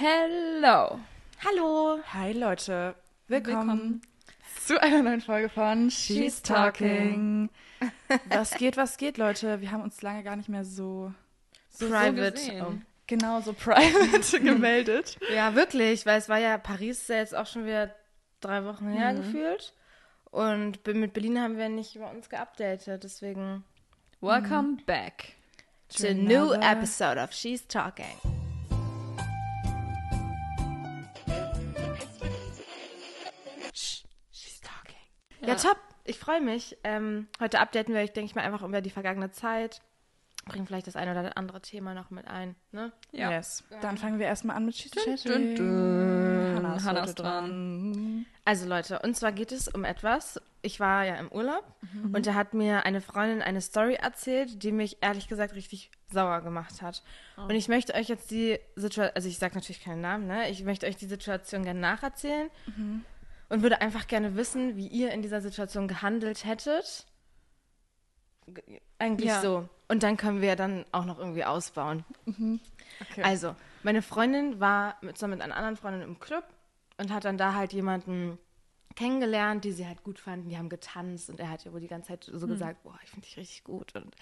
Hello. Hallo. Hi Leute, willkommen, Willkommen. zu einer neuen Folge von She's Talking. was geht, was geht, Leute? Wir haben uns lange gar nicht mehr so, So Private. gesehen. Oh. genau so private gemeldet. Ja, wirklich, weil es war ja, Paris ist ja jetzt auch schon wieder drei Wochen her gefühlt. Und mit Berlin haben wir nicht über uns geupdatet, deswegen Welcome back. to a new episode of She's Talking. Ja, top. Ich freue mich. Ähm, heute updaten wir euch, denke ich mal, einfach über die vergangene Zeit. Bringen vielleicht das eine oder andere Thema noch mit ein. Ne? Ja. Yes. Dann fangen wir erstmal an mit dun. Hannah ist dran. Also Leute, und zwar geht es um etwas. Ich war ja im Urlaub und da hat mir eine Freundin eine Story erzählt, die mich ehrlich gesagt richtig sauer gemacht hat. Und ich möchte euch jetzt die Situation, also ich sage natürlich keinen Namen, ne? Ich möchte euch die Situation gerne nacherzählen und würde einfach gerne wissen, wie ihr in dieser Situation gehandelt hättet. Ge- Eigentlich Ja. so. Und dann können wir dann auch noch irgendwie ausbauen. Okay. Also, meine Freundin war mit, zusammen mit einer anderen Freundin im Club und hat dann da halt jemanden kennengelernt, die sie halt gut fanden. Die haben getanzt und er hat ihr wohl die ganze Zeit so gesagt, boah, ich finde dich richtig gut und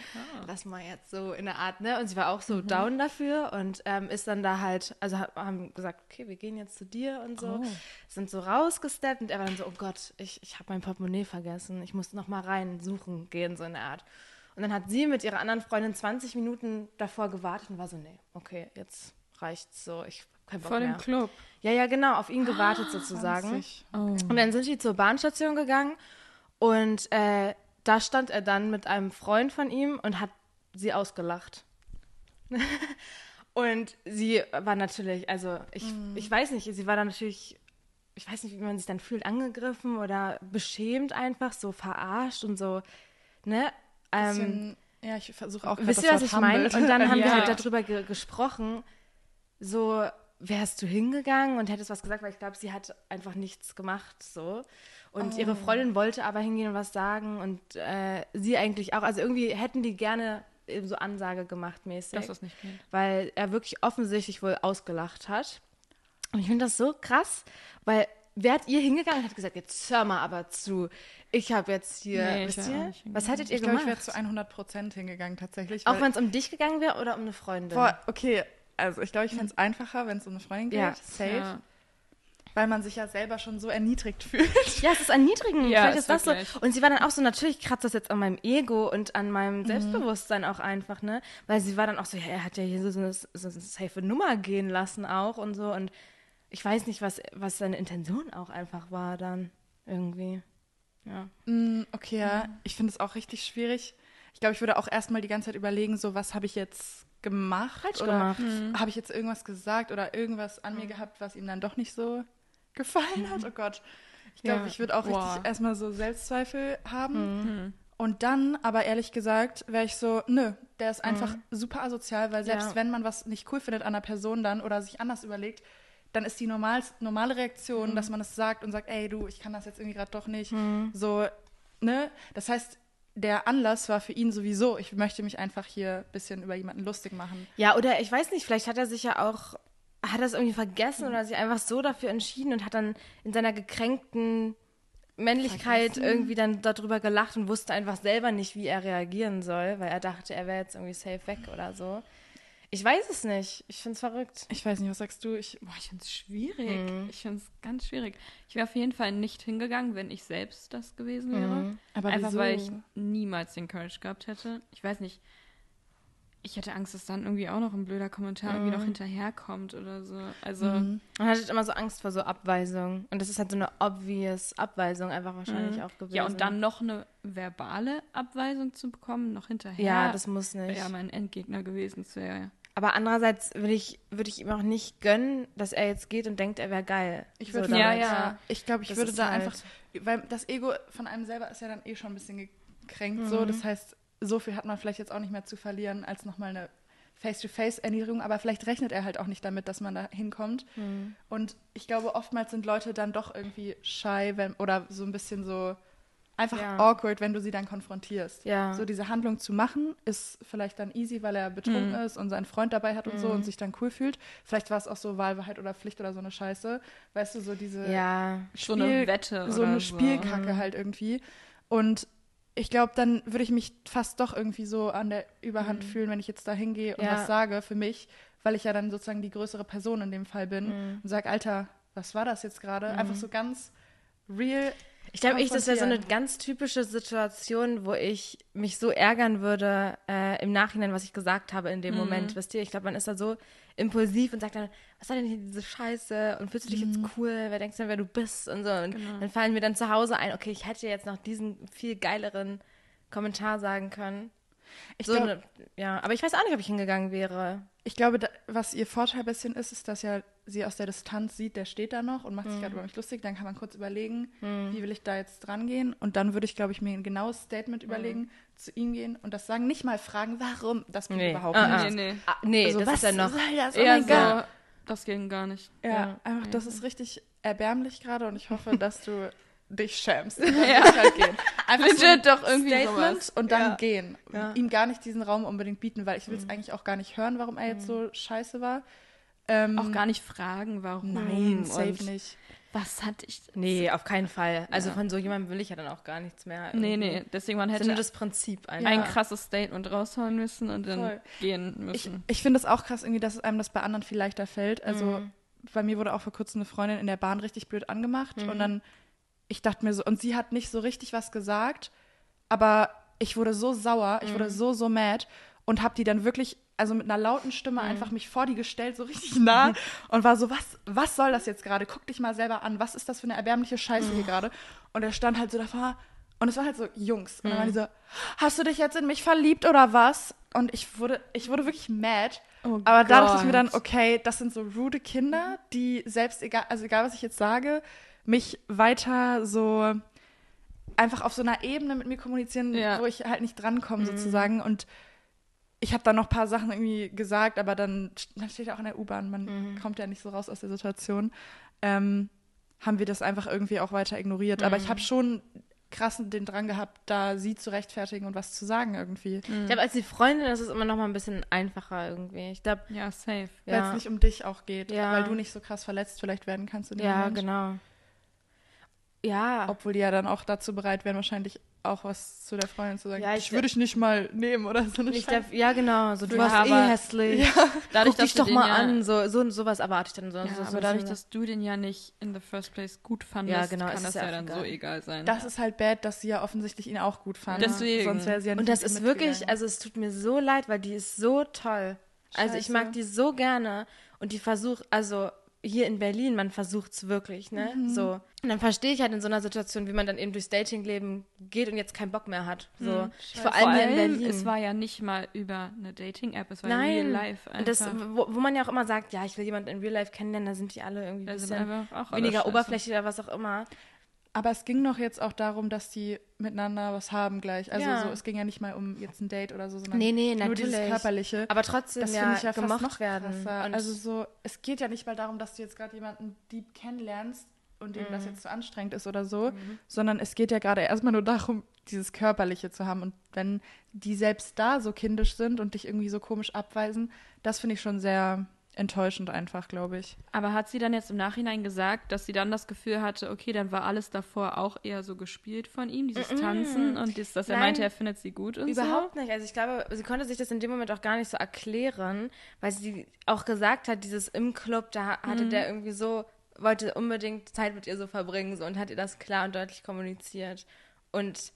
lass mal jetzt so in der Art, ne? Und sie war auch so down dafür und ähm, ist dann da halt, also haben gesagt, okay, wir gehen jetzt zu dir und so, sind so rausgesteppt und er war dann so, oh Gott, ich, ich habe mein Portemonnaie vergessen, ich muss noch mal rein suchen gehen, so in der Art. Und dann hat sie mit ihrer anderen Freundin 20 Minuten davor gewartet und war so, nee, okay, jetzt reicht's so, ich keinen Bock Vor mehr. dem Club. Ja, ja, genau, auf ihn gewartet sozusagen. 20. Oh. Und dann sind die zur Bahnstation gegangen und äh, da stand er dann mit einem Freund von ihm und hat sie ausgelacht. und sie war natürlich, also ich, ich weiß nicht, sie war dann natürlich, ich weiß nicht, wie man sich dann fühlt, angegriffen oder beschämt einfach, so verarscht und so, ne? Ähm, ja, ich versuche auch Wisst ihr, was ich meine? Und dann haben wir Ja. halt darüber ge gesprochen, so, wärst du hingegangen und hättest was gesagt, weil ich glaube, sie hat einfach nichts gemacht, so. Und Oh. ihre Freundin wollte aber hingehen und was sagen und äh, sie eigentlich auch. Also irgendwie hätten die gerne eben so Ansage gemacht mäßig, Dass das nicht geht. weil er wirklich offensichtlich wohl ausgelacht hat. Und ich finde das so krass, weil wärt ihr hingegangen und hat gesagt, jetzt hör mal aber zu, ich habe jetzt hier, Nee, ich wisst ihr, was hättet ihr ich glaube, ich gemacht? wäre zu 100 Prozent hingegangen tatsächlich. auch wenn es um dich gegangen wäre oder um eine Freundin? Boah, okay, also ich glaube, ich fände es einfacher, wenn es um eine Freundin geht, Ja, safe, Ja. weil man sich ja selber schon so erniedrigt fühlt. Ja, es ist erniedrigend. Ja, Vielleicht ist das so. Und sie war dann auch so, natürlich kratzt das jetzt an meinem Ego und an meinem Mhm. Selbstbewusstsein auch einfach, ne? Weil sie war dann auch so, ja, er hat ja hier so eine, so eine safe Nummer gehen lassen auch und so. Und ich weiß nicht, was, was seine Intention auch einfach war dann irgendwie. Ja. Mm, okay, ja, ich finde es auch richtig schwierig. Ich glaube, ich würde auch erstmal die ganze Zeit überlegen, so was habe ich jetzt gemacht? Falsch oder gemacht. Habe ich jetzt irgendwas gesagt oder irgendwas an mir gehabt, was ihm dann doch nicht so gefallen hat? Oh Gott. Ich glaube, Ja. ich würde auch Boah. richtig erstmal so Selbstzweifel haben. Mhm. Und dann, aber ehrlich gesagt, wäre ich so, nö, der ist einfach super asozial, weil selbst Ja. wenn man was nicht cool findet an einer Person dann oder sich anders überlegt, dann ist die normal, normale Reaktion, dass man es sagt und sagt, ey du, ich kann das jetzt irgendwie gerade doch nicht. So, ne? Das heißt, der Anlass war für ihn sowieso, ich möchte mich einfach hier ein bisschen über jemanden lustig machen. Ja, oder ich weiß nicht, vielleicht hat er sich ja auch, hat er es irgendwie vergessen oder sich einfach so dafür entschieden und hat dann in seiner gekränkten Männlichkeit Vergessen? irgendwie dann darüber gelacht und wusste einfach selber nicht, wie er reagieren soll, weil er dachte, er wäre jetzt irgendwie safe weg oder so. Ich weiß es nicht. Ich finde es verrückt. Ich weiß nicht, was sagst du? Ich, Boah, ich finde es schwierig. Mhm. Ich finde es ganz schwierig. Ich wäre auf jeden Fall nicht hingegangen, wenn ich selbst das gewesen wäre. Mhm. aber Einfach wieso? weil ich niemals den Courage gehabt hätte. Ich weiß nicht. Ich hätte Angst, dass dann irgendwie auch noch ein blöder Kommentar irgendwie Mhm. noch hinterherkommt oder so. Also, Mhm. Man hat immer so Angst vor so Abweisung. Und das ist halt so eine obvious Abweisung einfach wahrscheinlich auch gewesen. ja, und dann noch eine verbale Abweisung zu bekommen, noch hinterher. Ja, das muss wäre nicht. ja mein Endgegner gewesen. Das wäre Aber andererseits würde ich, würde ich ihm auch nicht gönnen, dass er jetzt geht und denkt, er wäre geil. Ich würde so Ja, ja. Ich glaube, ich Das würde da halt- einfach, weil das Ego von einem selber ist ja dann eh schon ein bisschen gekränkt Mhm. so. Das heißt, so viel hat man vielleicht jetzt auch nicht mehr zu verlieren als nochmal eine Face-to-Face-Erniedrigung, aber vielleicht rechnet er halt auch nicht damit, dass man da hinkommt. Mhm. Und ich glaube, oftmals sind Leute dann doch irgendwie shy wenn, oder so ein bisschen so einfach Ja. awkward, wenn du sie dann konfrontierst. Ja. So diese Handlung zu machen, ist vielleicht dann easy, weil er betrunken Mhm. ist und seinen Freund dabei hat und so und sich dann cool fühlt. Vielleicht war es auch so Wahlwahrheit oder Pflicht oder so eine Scheiße. Weißt du, so diese Ja. So eine Wette so oder eine so. Spielkacke halt irgendwie. Und ich glaube, dann würde ich mich fast doch irgendwie so an der Überhand fühlen, wenn ich jetzt da hingehe und Ja. was sage für mich, weil ich ja dann sozusagen die größere Person in dem Fall bin Mhm. und sage, Alter, was war das jetzt gerade? Einfach so ganz real. Ich glaube, ich, das wäre so eine ganz typische Situation, wo ich mich so ärgern würde äh, im Nachhinein, was ich gesagt habe in dem Mhm. Moment. Wisst ihr, ich glaube, man ist da so impulsiv und sagt dann, was soll denn hier diese Scheiße? Und fühlst du dich Mhm. jetzt cool? Wer denkst denn, wer du bist? Und so. Und Genau. dann fallen mir dann zu Hause ein, okay, ich hätte jetzt noch diesen viel geileren Kommentar sagen können. Ich So glaube, eine, ja, aber ich weiß auch nicht, ob ich hingegangen wäre. ich glaube da, was ihr Vorteil ein bisschen ist, ist, dass ja sie aus der Distanz sieht, der steht da noch und macht sich gerade über mich lustig. Dann kann man kurz überlegen, wie will ich da jetzt dran gehen? Und dann würde ich, glaube ich, mir ein genaues Statement überlegen, zu ihm gehen und das sagen. Nicht mal fragen, warum. Das geht Nee. überhaupt Ah, nicht. ah. Nee, nee. Ah, nee, Also, das was ist ja noch. soll das? Oh mein Gott. so, das ging gar nicht. Ja, Ja. einfach, das ist richtig erbärmlich gerade und ich hoffe, dass du dich schämst. Und dann ja. halt gehen. Einfach so ein doch irgendwie Statement sowas. und dann Ja. gehen. Ja. Ihm gar nicht diesen Raum unbedingt bieten, weil ich will es eigentlich auch gar nicht hören, warum er jetzt so scheiße war. Ähm, Auch gar nicht fragen, warum. Nein, safe und nicht. Was hatte ich denn? Nee, auf keinen Fall. Also Ja. von so jemandem will ich ja dann auch gar nichts mehr. Nee, irgendwie. nee. Deswegen, man hätte nur das Prinzip einfach. ein krasses Statement raushauen müssen und dann Voll. gehen Ich, müssen. ich finde es auch krass, irgendwie, dass einem das bei anderen viel leichter fällt. Also Mhm. bei mir wurde auch vor kurzem eine Freundin in der Bahn richtig blöd angemacht Mhm. und dann, ich dachte mir so, und sie hat nicht so richtig was gesagt, aber ich wurde so sauer, ich Mhm. wurde so, so mad und habe die dann wirklich, also mit einer lauten Stimme Mhm. einfach mich vor die gestellt, so richtig nah und war so, was, was soll das jetzt gerade? Guck dich mal selber an, was ist das für eine erbärmliche Scheiße Mhm. hier gerade? Und er stand halt so davor und es waren halt so Jungs. Und dann Mhm. waren die so, hast du dich jetzt in mich verliebt oder was? Und ich wurde, ich wurde wirklich mad. Oh Aber da dachte ich mir dann, Gott. okay, das sind so rude Kinder, die selbst, egal, also egal was ich jetzt sage, mich weiter so einfach auf so einer Ebene mit mir kommunizieren, Ja. wo ich halt nicht drankomme sozusagen. Und ich habe dann noch ein paar Sachen irgendwie gesagt, aber dann, dann steht er auch in der U-Bahn, man kommt ja nicht so raus aus der Situation. Ähm, haben wir das einfach irgendwie auch weiter ignoriert. Aber ich habe schon krass den Drang gehabt, da sie zu rechtfertigen und was zu sagen irgendwie. Ich glaube, als die Freundin ist es immer noch mal ein bisschen einfacher irgendwie. Ich glaube, Ja, safe. Weil ja, es nicht um dich auch geht, Ja. weil du nicht so krass verletzt vielleicht werden kannst in dem ja, Moment. genau. Ja, Obwohl die ja dann auch dazu bereit wären, wahrscheinlich auch was zu der Freundin zu sagen. Ja, ich ich würde ich nicht mal nehmen oder so eine ich Scheiße. glaub, ja genau. So, du Ja, warst eh aber- hässlich. Dadurch, Guck dich doch mal ja, an. So, so sowas erwarte ich dann so. Ja, so, so aber dadurch, dass du den ja nicht in the first place gut fandest, Ja, genau, kann das ja ja, dann egal. so egal sein. Das ist halt bad, dass sie ja offensichtlich ihn auch gut fand. Deswegen. Sonst wäre sie ja nicht Und das ist wirklich, also es tut mir so leid, weil die ist so toll. Also ich Scheiße. mag die so gerne und die versucht, also hier in Berlin, man versucht es wirklich, ne? Mhm. So. Und dann verstehe ich halt in so einer Situation, wie man dann eben durchs Datingleben geht und jetzt keinen Bock mehr hat. So. Mhm. Vor Vor allem in allem, Berlin. es war ja nicht mal über eine Dating-App, es war Nein. real life. und das, einfach. wo, wo man ja auch immer sagt, ja, ich will jemanden in Real Life kennenlernen, da sind die alle irgendwie ein bisschen einfach weniger oberflächlich oder was auch immer. Aber es ging doch jetzt auch darum, dass die miteinander was haben gleich. Also Ja. so, es ging ja nicht mal um jetzt ein Date oder so, sondern Nee, nee, nur dieses natürlich. Körperliche. Aber trotzdem das ja, finde ich ja fast gemocht noch werden. Also so, es geht ja nicht mal darum, dass du jetzt gerade jemanden deep kennenlernst und dem das jetzt zu anstrengend ist oder so, sondern es geht ja gerade erstmal nur darum, dieses Körperliche zu haben. Und wenn die selbst da so kindisch sind und dich irgendwie so komisch abweisen, das finde ich schon sehr enttäuschend einfach, glaube ich. Aber hat sie dann jetzt im Nachhinein gesagt, dass sie dann das Gefühl hatte, okay, dann war alles davor auch eher so gespielt von ihm, dieses Tanzen und das, dass er Nein. meinte, er findet sie gut und Überhaupt nicht. Also ich glaube, sie konnte sich das in dem Moment auch gar nicht so erklären, weil sie auch gesagt hat, dieses im Club, da hatte der irgendwie so, wollte unbedingt Zeit mit ihr so verbringen so, und hat ihr das klar und deutlich kommuniziert. Und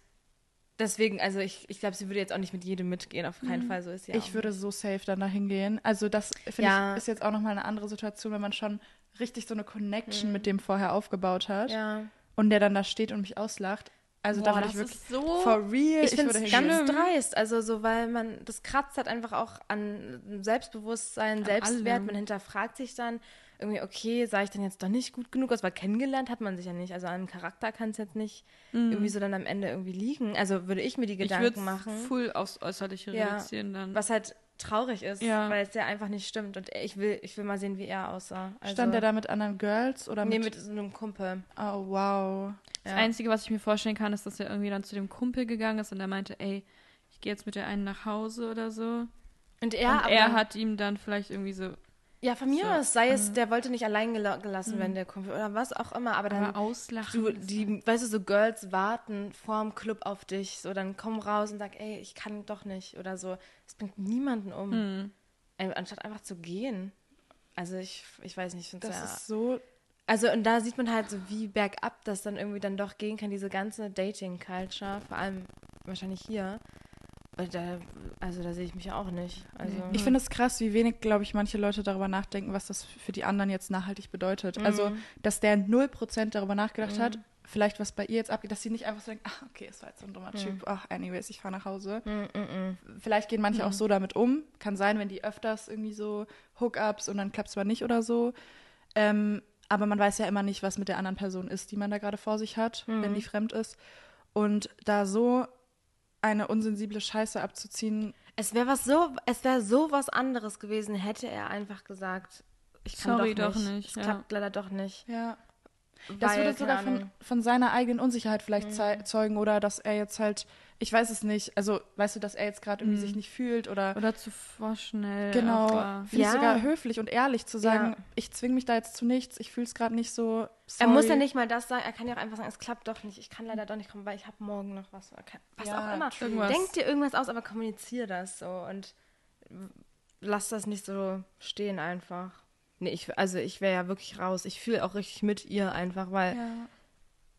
deswegen, also ich, ich glaube, sie würde jetzt auch nicht mit jedem mitgehen, auf keinen Fall, so ist auch ich würde so safe dann dahin gehen. Also das finde Ja. ich ist jetzt auch nochmal eine andere Situation, wenn man schon richtig so eine Connection mit dem vorher aufgebaut hat. Ja. und der dann da steht und mich auslacht. Also da Boah, würde ich das wirklich ist so... for real. Ich finde würde es ganz dreist, also so, weil man, das kratzt halt einfach auch an Selbstbewusstsein, Selbstwert, allem. man hinterfragt sich dann irgendwie, okay, sah ich dann jetzt doch nicht gut genug aus, weil kennengelernt hat man sich ja nicht, also an Charakter kann es jetzt nicht irgendwie so dann am Ende irgendwie liegen, also würde ich mir die ich Gedanken würde machen, full aufs Äußerliche Ja. reduzieren dann. was halt traurig ist, Ja. weil es ja einfach nicht stimmt. Und ich will, ich will mal sehen, wie er aussah. Also, Stand er da mit anderen Girls oder Nee, mit... mit so einem Kumpel. Oh, wow. Das Ja. Einzige, was ich mir vorstellen kann, ist, dass er irgendwie dann zu dem Kumpel gegangen ist und er meinte, ey, ich gehe jetzt mit der einen nach Hause oder so. Und er, und er hat ihm dann vielleicht irgendwie so ja, von mir So, aus, sei es, der wollte nicht allein gela gelassen Mhm. werden, der Kumpel, oder was auch immer, aber dann aber auslachen. Du, die, weißt du, so Girls warten vorm Club auf dich. So, dann komm raus und sag, ey, ich kann doch nicht. Oder so. Es bringt niemanden um. Hm. Ey, anstatt einfach zu gehen. Also ich, ich weiß nicht, ich finde Das ja. ist so... Also und da sieht man halt so, wie bergab das dann irgendwie dann doch gehen kann, diese ganze Dating-Culture, vor allem wahrscheinlich hier. Und Da, also da sehe ich mich ja auch nicht. Also, Ich finde es krass, wie wenig, glaube ich, manche Leute darüber nachdenken, was das für die anderen jetzt nachhaltig bedeutet. Also, dass der 0% darüber nachgedacht hat, vielleicht was bei ihr jetzt abgeht, dass sie nicht einfach so denkt, ach, okay, es war jetzt so ein dummer Typ, ach, anyways, ich fahre nach Hause. Vielleicht gehen manche auch so damit um. Kann sein, wenn die öfters irgendwie so Hookups und dann klappt es mal nicht oder so. Ähm, aber man weiß ja immer nicht, was mit der anderen Person ist, die man da gerade vor sich hat, wenn die fremd ist. Und da so eine unsensible Scheiße abzuziehen, es wäre was so, es wäre so was anderes gewesen, hätte er einfach gesagt, ich kann Sorry, doch doch nicht. nicht, Es ja. klappt leider doch nicht. ja, Das Weil, würde sogar von. Mhm. von seiner eigenen Unsicherheit vielleicht zei- zeugen oder dass er jetzt halt, ich weiß es nicht, also weißt du, dass er jetzt gerade irgendwie sich nicht fühlt oder Oder zu vorschnell. genau, finde Ja. ich sogar höflich und ehrlich zu sagen, Ja. ich zwinge mich da jetzt zu nichts, ich fühle es gerade nicht so. Er muss sorry. ja nicht mal das sagen, er kann ja auch einfach sagen, es klappt doch nicht, ich kann leider doch nicht kommen, weil ich habe morgen noch was. Was Ja, auch immer. irgendwas. Denk dir irgendwas aus, aber kommuniziere das so und lass das nicht so stehen einfach. Nee, ich, also ich wäre ja wirklich raus. Ich fühle auch richtig mit ihr einfach, weil Ja,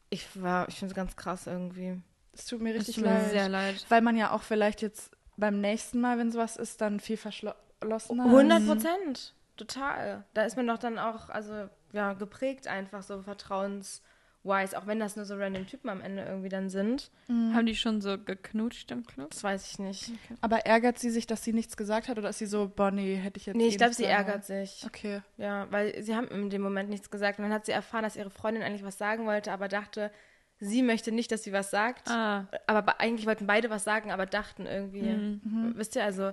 ich war, ich finde es ganz krass irgendwie. es tut mir Es richtig tut mir leid. sehr leid. Weil man ja auch vielleicht jetzt beim nächsten Mal, wenn sowas ist, dann viel verschlossener 100 ist. Prozent, total. Da ist man doch dann auch, also ja, geprägt einfach so vertrauenswise, auch wenn das nur so random Typen am Ende irgendwie dann sind. Haben die schon so geknutscht im Club? Das weiß ich nicht. Aber ärgert sie sich, dass sie nichts gesagt hat oder ist sie so, Bonnie, hätte ich jetzt Nee, eh ich glaube, nicht sie ärgert sich. Okay. Ja, weil sie haben in dem Moment nichts gesagt. Und dann hat sie erfahren, dass ihre Freundin eigentlich was sagen wollte, aber dachte, sie möchte nicht, dass sie was sagt. Ah, Aber be- eigentlich wollten beide was sagen, aber dachten irgendwie. Mhm. Wisst ihr, also,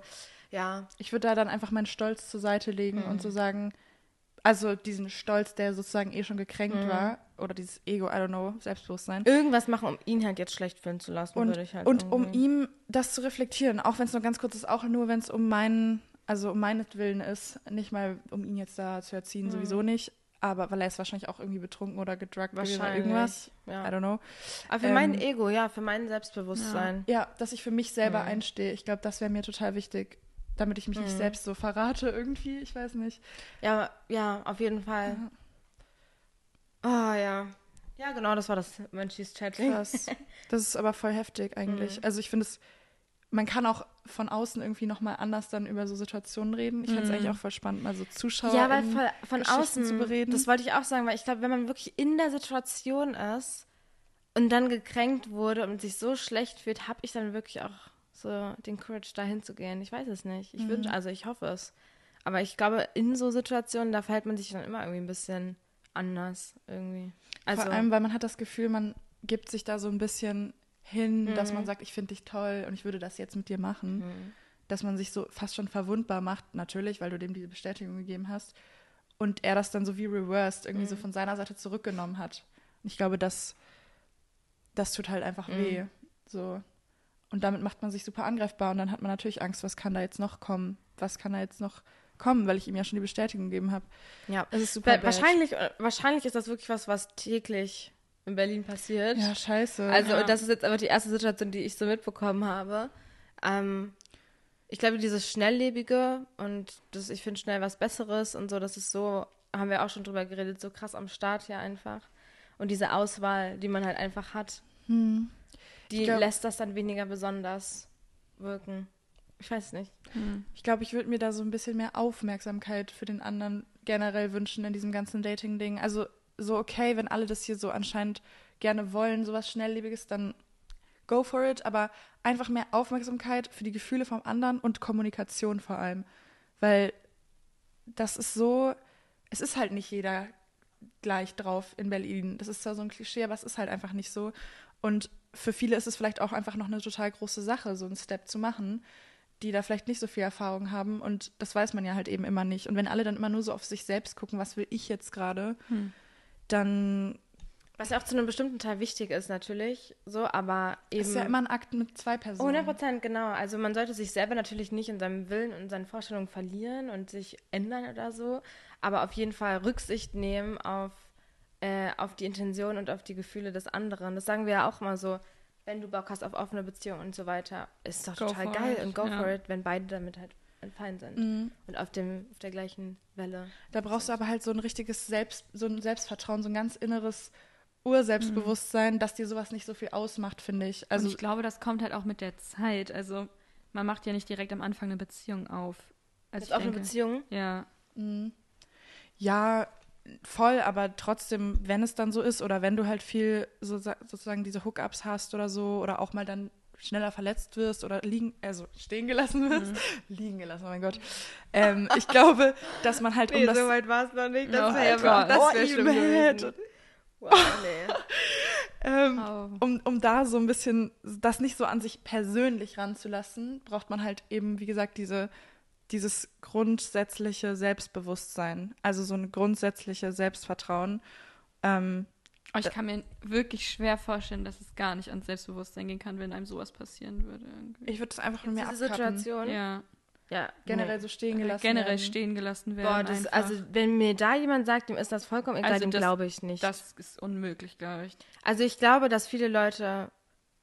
ja. Ich würde da dann einfach meinen Stolz zur Seite legen und so sagen, also diesen Stolz, der sozusagen eh schon gekränkt war, oder dieses Ego, I don't know, Selbstbewusstsein. Irgendwas machen, um ihn halt jetzt schlecht fühlen zu lassen, Und, würde ich halt und um irgendwie. ihm das zu reflektieren, auch wenn es nur ganz kurz ist, auch nur wenn es um meinen, also um meinetwillen ist, nicht mal um ihn jetzt da zu erziehen, sowieso nicht, aber weil er ist wahrscheinlich auch irgendwie betrunken oder gedruckt oder irgendwas. ja. I don't know. Aber für ähm, mein Ego, ja, für mein Selbstbewusstsein. Ja, dass ich für mich selber einstehe. Ich glaube, das wäre mir total wichtig, damit ich mich nicht selbst so verrate irgendwie. Ich weiß nicht. Ja, ja, auf jeden Fall. Ah, ja. Ja, genau, das war das Menschis Chatting. Krass. Das ist aber voll heftig eigentlich. Also ich finde es, man kann auch von außen irgendwie nochmal anders dann über so Situationen reden. Ich finde es eigentlich auch voll spannend, mal so Zuschauer Ja, weil von, von außen, zu bereden. das wollte ich auch sagen, weil ich glaube, wenn man wirklich in der Situation ist und dann gekränkt wurde und sich so schlecht fühlt, habe ich dann wirklich auch so den Courage, da hinzugehen. Ich weiß es nicht. Ich Mhm. wünsche, also ich hoffe es. Aber ich glaube, in so Situationen, da verhält man sich dann immer irgendwie ein bisschen anders irgendwie. Also, Vor allem, weil man hat das Gefühl, man gibt sich da so ein bisschen hin, Mhm. dass man sagt, ich finde dich toll und ich würde das jetzt mit dir machen. Dass man sich so fast schon verwundbar macht, natürlich, weil du dem diese Bestätigung gegeben hast. Und er das dann so wie reversed irgendwie Mhm. so von seiner Seite zurückgenommen hat. Und ich glaube, das, das tut halt einfach weh. Mhm. So. Und damit macht man sich super angreifbar und dann hat man natürlich Angst, was kann da jetzt noch kommen? Was kann da jetzt noch kommen, weil ich ihm ja schon die Bestätigung gegeben habe. ja. Das ist super Weil bad. wahrscheinlich, wahrscheinlich ist das wirklich was, was täglich in Berlin passiert. Ja, scheiße. Also, ja. und das ist jetzt aber die erste Situation, die ich so mitbekommen habe. Ähm, ich glaube, dieses Schnelllebige und das, ich finde schnell was Besseres und so, das ist so, haben wir auch schon drüber geredet, so krass am Start hier einfach. Und diese Auswahl, die man halt einfach hat, Hm. Ich glaub- lässt das dann weniger besonders wirken. Ich weiß nicht. Ich glaube, ich würde mir da so ein bisschen mehr Aufmerksamkeit für den anderen generell wünschen in diesem ganzen Dating-Ding. Also so okay, wenn alle das hier so anscheinend gerne wollen, sowas Schnelllebiges, dann go for it. Aber einfach mehr Aufmerksamkeit für die Gefühle vom anderen und Kommunikation vor allem. Weil das ist so, es ist halt nicht jeder gleich drauf in Berlin. Das ist zwar so ein Klischee, aber es ist halt einfach nicht so. Und für viele ist es vielleicht auch einfach noch eine total große Sache, so einen Step zu machen. die da vielleicht nicht so viel Erfahrung haben und das weiß man ja halt eben immer nicht. Und wenn alle dann immer nur so auf sich selbst gucken, was will ich jetzt gerade, Hm. dann Was ja auch zu einem bestimmten Teil wichtig ist, natürlich. So, aber eben. ist ja immer ein Akt mit zwei Personen. 100 Prozent, genau. Also man sollte sich selber natürlich nicht in seinem Willen und seinen Vorstellungen verlieren und sich ändern oder so, aber auf jeden Fall Rücksicht nehmen auf, äh, auf die Intention und auf die Gefühle des anderen. Das sagen wir ja auch immer so, wenn du Bock hast auf offene Beziehungen und so weiter, ist doch Go total for geil it, und go ja. for it, wenn beide damit halt fein sind Mhm. und auf, dem, auf der gleichen Welle. Da brauchst du aber halt so ein richtiges Selbst, so ein Selbstvertrauen, so ein ganz inneres Urselbstbewusstsein, dass dir sowas nicht so viel ausmacht, finde ich. Also Also ich glaube, das kommt halt auch mit der Zeit. Also man macht ja nicht direkt am Anfang eine Beziehung auf. Also offene denke, Beziehungen? Ja, Mhm. Ja, voll, aber trotzdem, wenn es dann so ist oder wenn du halt viel so, sozusagen diese Hookups hast oder so oder auch mal dann schneller verletzt wirst oder liegen, also stehen gelassen wirst, liegen gelassen, oh mein Gott. Ähm, ich glaube, dass man halt um das weit war es noch nicht. Das wär wäre ja das Oh, wär schlimm Imed. gewesen. Wow, nee. ähm, oh. um, um da so ein bisschen das nicht so an sich persönlich ranzulassen, braucht man halt eben, wie gesagt, diese, dieses grundsätzliche Selbstbewusstsein, also so ein grundsätzliches Selbstvertrauen. Ähm, Aber ich kann mir wirklich schwer vorstellen, dass es gar nicht ans Selbstbewusstsein gehen kann, wenn einem sowas passieren würde. Irgendwie. ich würde das einfach nur mehr Diese abkappen. Situation. ja, Ja, Generell nee. so stehen gelassen generell werden. stehen gelassen werden. Boah, das, also wenn mir da jemand sagt, dem ist das vollkommen egal, Also dem das- glaube ich nicht. das ist unmöglich, glaube ich. also ich glaube, dass viele Leute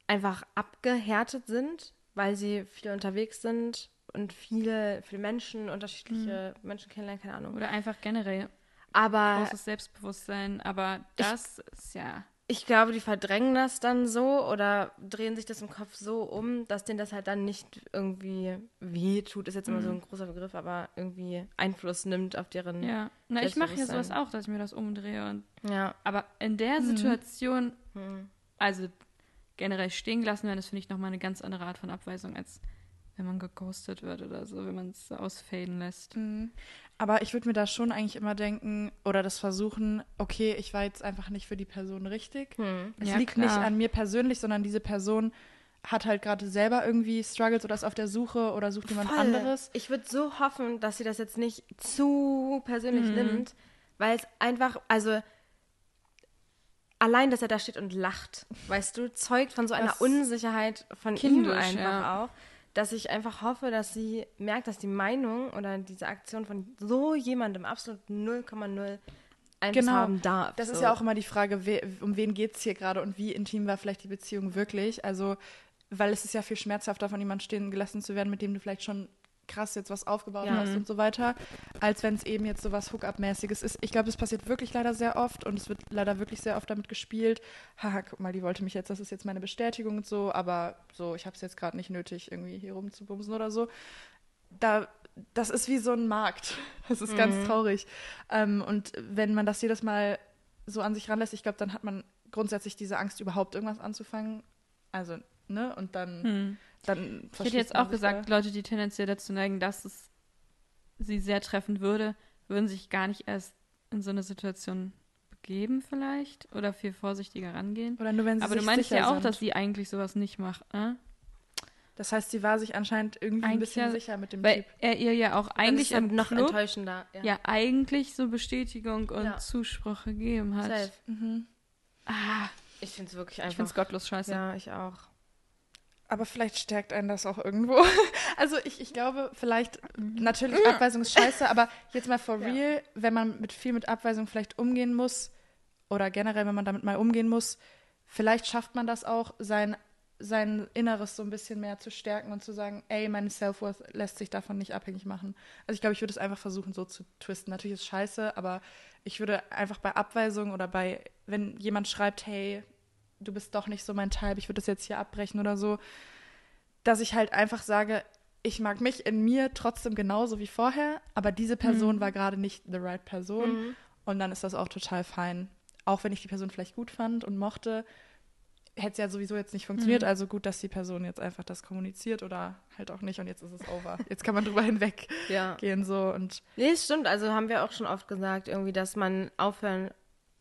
einfach abgehärtet sind, weil sie viel unterwegs sind und viele, viele Menschen, unterschiedliche Menschen kennenlernen, keine Ahnung. Oder einfach generell Aber großes Selbstbewusstsein. Aber das ist ja. ich glaube, die verdrängen das dann so oder drehen sich das im Kopf so um, dass denen das halt dann nicht irgendwie weh tut, ist jetzt immer so ein großer Begriff, aber irgendwie Einfluss nimmt auf deren. Ja. Na, ich mache ja sowas auch, dass ich mir das umdrehe. Und, ja. aber in der Situation, Hm. also generell stehen gelassen werden, das finde ich nochmal eine ganz andere Art von Abweisung, als wenn man geghostet wird oder so, wenn man es so ausfaden lässt. Mhm. Aber ich würde mir da schon eigentlich immer denken oder das versuchen, okay, ich war jetzt einfach nicht für die Person richtig. Hm. Es Ja, liegt klar. nicht an mir persönlich, sondern diese Person hat halt gerade selber irgendwie Struggles oder ist auf der Suche oder sucht jemand Voll. anderes. Ich würde so hoffen, dass sie das jetzt nicht zu persönlich Mhm. nimmt, weil es einfach, also allein, dass er da steht und lacht, weißt du, zeugt von so einer Das- Unsicherheit von ihm einfach ja. auch, dass ich einfach hoffe, dass sie merkt, dass die Meinung oder diese Aktion von so jemandem absolut 0,0 Einfluss Genau. haben darf. Das ist so. ja auch immer die Frage, we, um wen geht es hier gerade und wie intim war vielleicht die Beziehung wirklich. Also, weil es ist ja viel schmerzhafter, von jemandem stehen gelassen zu werden, mit dem du vielleicht schon krass jetzt was aufgebaut Ja. hast und so weiter, als wenn es eben jetzt so was Hookup-mäßiges ist. Ich glaube, das passiert wirklich leider sehr oft und es wird leider wirklich sehr oft damit gespielt. Haha, guck mal, die wollte mich jetzt, das ist jetzt meine Bestätigung und so, aber so, ich habe es jetzt gerade nicht nötig, irgendwie hier rumzubumsen oder so. Da, das ist wie so ein Markt. Das ist ganz traurig. Ähm, und wenn man das jedes Mal so an sich ranlässt, ich glaube, dann hat man grundsätzlich diese Angst, überhaupt irgendwas anzufangen. Also, ne? Und dann, Hm. Dann Ich hätte jetzt auch gesagt, da. Leute, die tendenziell dazu neigen, dass es sie sehr treffen würde, würden sich gar nicht erst in so eine Situation begeben vielleicht oder viel vorsichtiger rangehen. Oder nur wenn sie Aber sich du meinst ja auch, sind. dass sie eigentlich sowas nicht macht, ne? Das heißt, sie war sich anscheinend irgendwie ein Eigentlich bisschen ja, sicher mit dem Weil Typ. er ihr ja auch eigentlich im noch Club enttäuschender. Ja. ja eigentlich so Bestätigung und Ja. Zuspruch gegeben hat. Safe. Mhm. Ah, Ich finde es wirklich ich einfach. find's gottlos scheiße. ja, ich auch. Aber vielleicht stärkt einen das auch irgendwo. Also ich, ich glaube, vielleicht, Mhm. natürlich, Abweisung ist scheiße, aber jetzt mal for Ja. real, wenn man mit viel mit Abweisung vielleicht umgehen muss, oder generell, wenn man damit mal umgehen muss, vielleicht schafft man das auch, sein, sein Inneres so ein bisschen mehr zu stärken und zu sagen, ey, meine Self-Worth lässt sich davon nicht abhängig machen. Also ich glaube, ich würde es einfach versuchen, so zu twisten. Natürlich ist es scheiße, aber ich würde einfach bei Abweisung oder bei, wenn jemand schreibt, hey, du bist doch nicht so mein Type, ich würde das jetzt hier abbrechen oder so, dass ich halt einfach sage, ich mag mich in mir trotzdem genauso wie vorher, aber diese Person war gerade nicht the right Person und dann ist das auch total fein. Auch wenn ich die Person vielleicht gut fand und mochte, hätte es ja sowieso jetzt nicht funktioniert, also gut, dass die Person jetzt einfach das kommuniziert oder halt auch nicht und jetzt ist es over. Jetzt kann man drüber hinweggehen Ja. so und Nee, es stimmt. Also haben wir auch schon oft gesagt, irgendwie, dass man aufhören,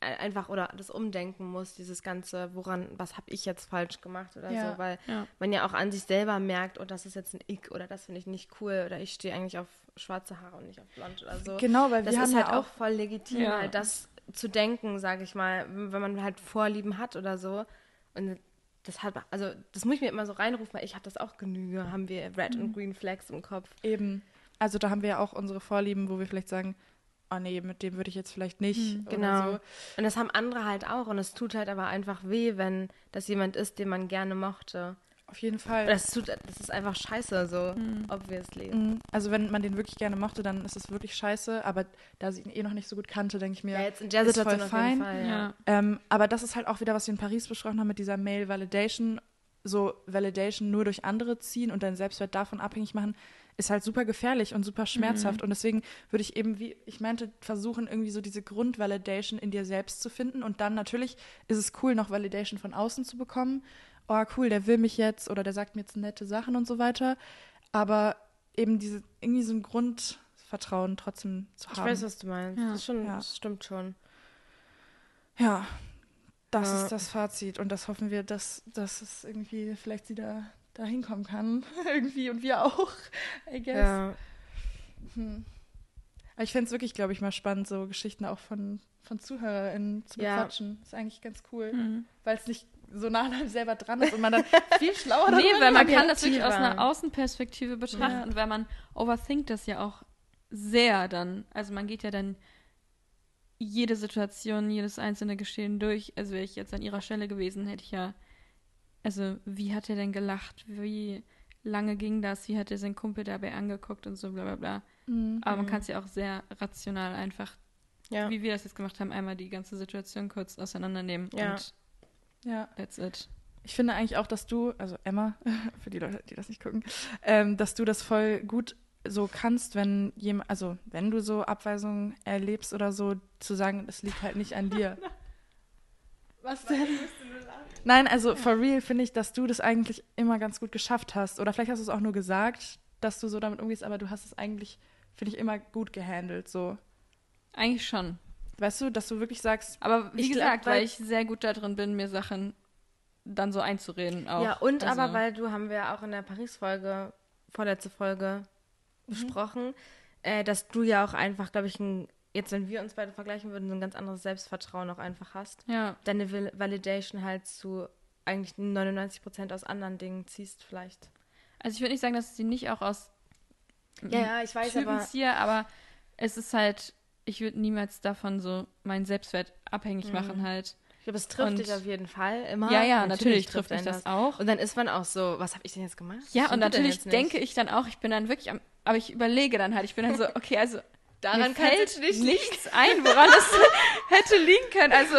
einfach oder das umdenken muss, dieses ganze, woran, was habe ich jetzt falsch gemacht oder Ja. so, weil Ja. man ja auch an sich selber merkt, oh, das ist jetzt ein Ick oder das finde ich nicht cool oder ich stehe eigentlich auf schwarze Haare und nicht auf blond oder so. Genau, weil das wir ist haben halt ja auch voll legitim, Ja. halt das zu denken, sage ich mal, wenn man halt Vorlieben hat oder so. Und das hat, also das muss ich mir immer so reinrufen, weil ich habe das auch genüge, haben wir Red Mhm. und Green Flags im Kopf. Eben. Also da haben wir ja auch unsere Vorlieben, wo wir vielleicht sagen, oh nee, mit dem würde ich jetzt vielleicht nicht. oder Genau. So. Und das haben andere halt auch. Und es tut halt aber einfach weh, wenn das jemand ist, den man gerne mochte. Auf jeden Fall. Das, tut, das ist einfach scheiße, so, obviously. Mhm. Also wenn man den wirklich gerne mochte, dann ist es wirklich scheiße. Aber da sie ihn eh noch nicht so gut kannte, denke ich mir, Ja, jetzt in der ist Situation voll auf jeden fein. Fall. Ja. Ja. Ähm, aber das ist halt auch wieder, was wir in Paris besprochen haben mit dieser Male Validation. So Validation nur durch andere ziehen und deinen Selbstwert davon abhängig machen, ist halt super gefährlich und super schmerzhaft. Und deswegen würde ich eben, wie ich meinte, versuchen, irgendwie so diese Grundvalidation in dir selbst zu finden. Und dann natürlich ist es cool, noch Validation von außen zu bekommen. Oh, cool, der will mich jetzt oder der sagt mir jetzt nette Sachen und so weiter. Aber eben diese, irgendwie so ein Grundvertrauen trotzdem zu Ich haben. weiß, was du meinst. Ja. Das, ist schon, Ja. das stimmt schon. Ja, das Ja. ist das Fazit und das hoffen wir, dass, dass es irgendwie vielleicht sie da, da hinkommen kann. irgendwie und wir auch, I guess. Ja. Hm. Aber ich fände es wirklich, glaube ich, mal spannend, so Geschichten auch von, von ZuhörerInnen zu Ja. bequatschen. Ist eigentlich ganz cool, Mhm. weil es nicht so nah an einem selber dran ist und man dann viel schlauer Nee, darüber weil man kann das wirklich aus einer Außenperspektive betrachten, weil man overthinkt das ja auch sehr dann. Also man geht ja dann jede Situation, jedes einzelne Geschehen durch. Also wäre ich jetzt an ihrer Stelle gewesen, hätte ich ja, also wie hat er denn gelacht? Wie lange ging das? Wie hat er seinen Kumpel dabei angeguckt und so bla bla bla. Mhm. Aber man kann es ja auch sehr rational einfach, Ja. wie wir das jetzt gemacht haben, einmal die ganze Situation kurz auseinandernehmen Ja. und Ja. that's it. Ich finde eigentlich auch, dass du, also Emma, für die Leute, die das nicht gucken, ähm, dass du das voll gut so kannst, wenn jemand, also wenn du so Abweisungen erlebst oder so, zu sagen, es liegt halt nicht an dir. Was denn? Nein, also for real finde ich, dass du das eigentlich immer ganz gut geschafft hast. Oder vielleicht hast du es auch nur gesagt, dass du so damit umgehst, aber du hast es eigentlich, finde ich, immer gut gehandelt. So. Eigentlich schon. Weißt du, dass du wirklich sagst, Aber wie Ich glaub, gesagt, weil weil- ich sehr gut darin bin, mir Sachen dann so einzureden auch. Ja, und also, aber weil du haben wir ja auch in der Paris-Folge, vorletzte Folge Mhm. besprochen, äh, dass du ja auch einfach, glaube ich, ein, jetzt wenn wir uns beide vergleichen würden, so ein ganz anderes Selbstvertrauen auch einfach hast. Ja, Deine Val Validation halt zu eigentlich 99 Prozent aus anderen Dingen ziehst vielleicht. also ich würde nicht sagen, dass sie nicht auch aus Ja, ja, ich weiß, Typen aber ziehe, aber es ist halt, ich würde niemals davon so meinen Selbstwert abhängig Mhm. machen halt. ich glaube, es trifft Und- dich auf jeden Fall immer. Ja, ja, natürlich, trifft mich einen das auch. Und dann ist man auch so, was habe ich denn jetzt gemacht? Ja, und natürlich denke ich dann auch, ich bin dann wirklich am, aber ich überlege dann halt, ich bin dann so, okay, also Daran mir fällt nicht nichts ein, woran es hätte liegen können. Also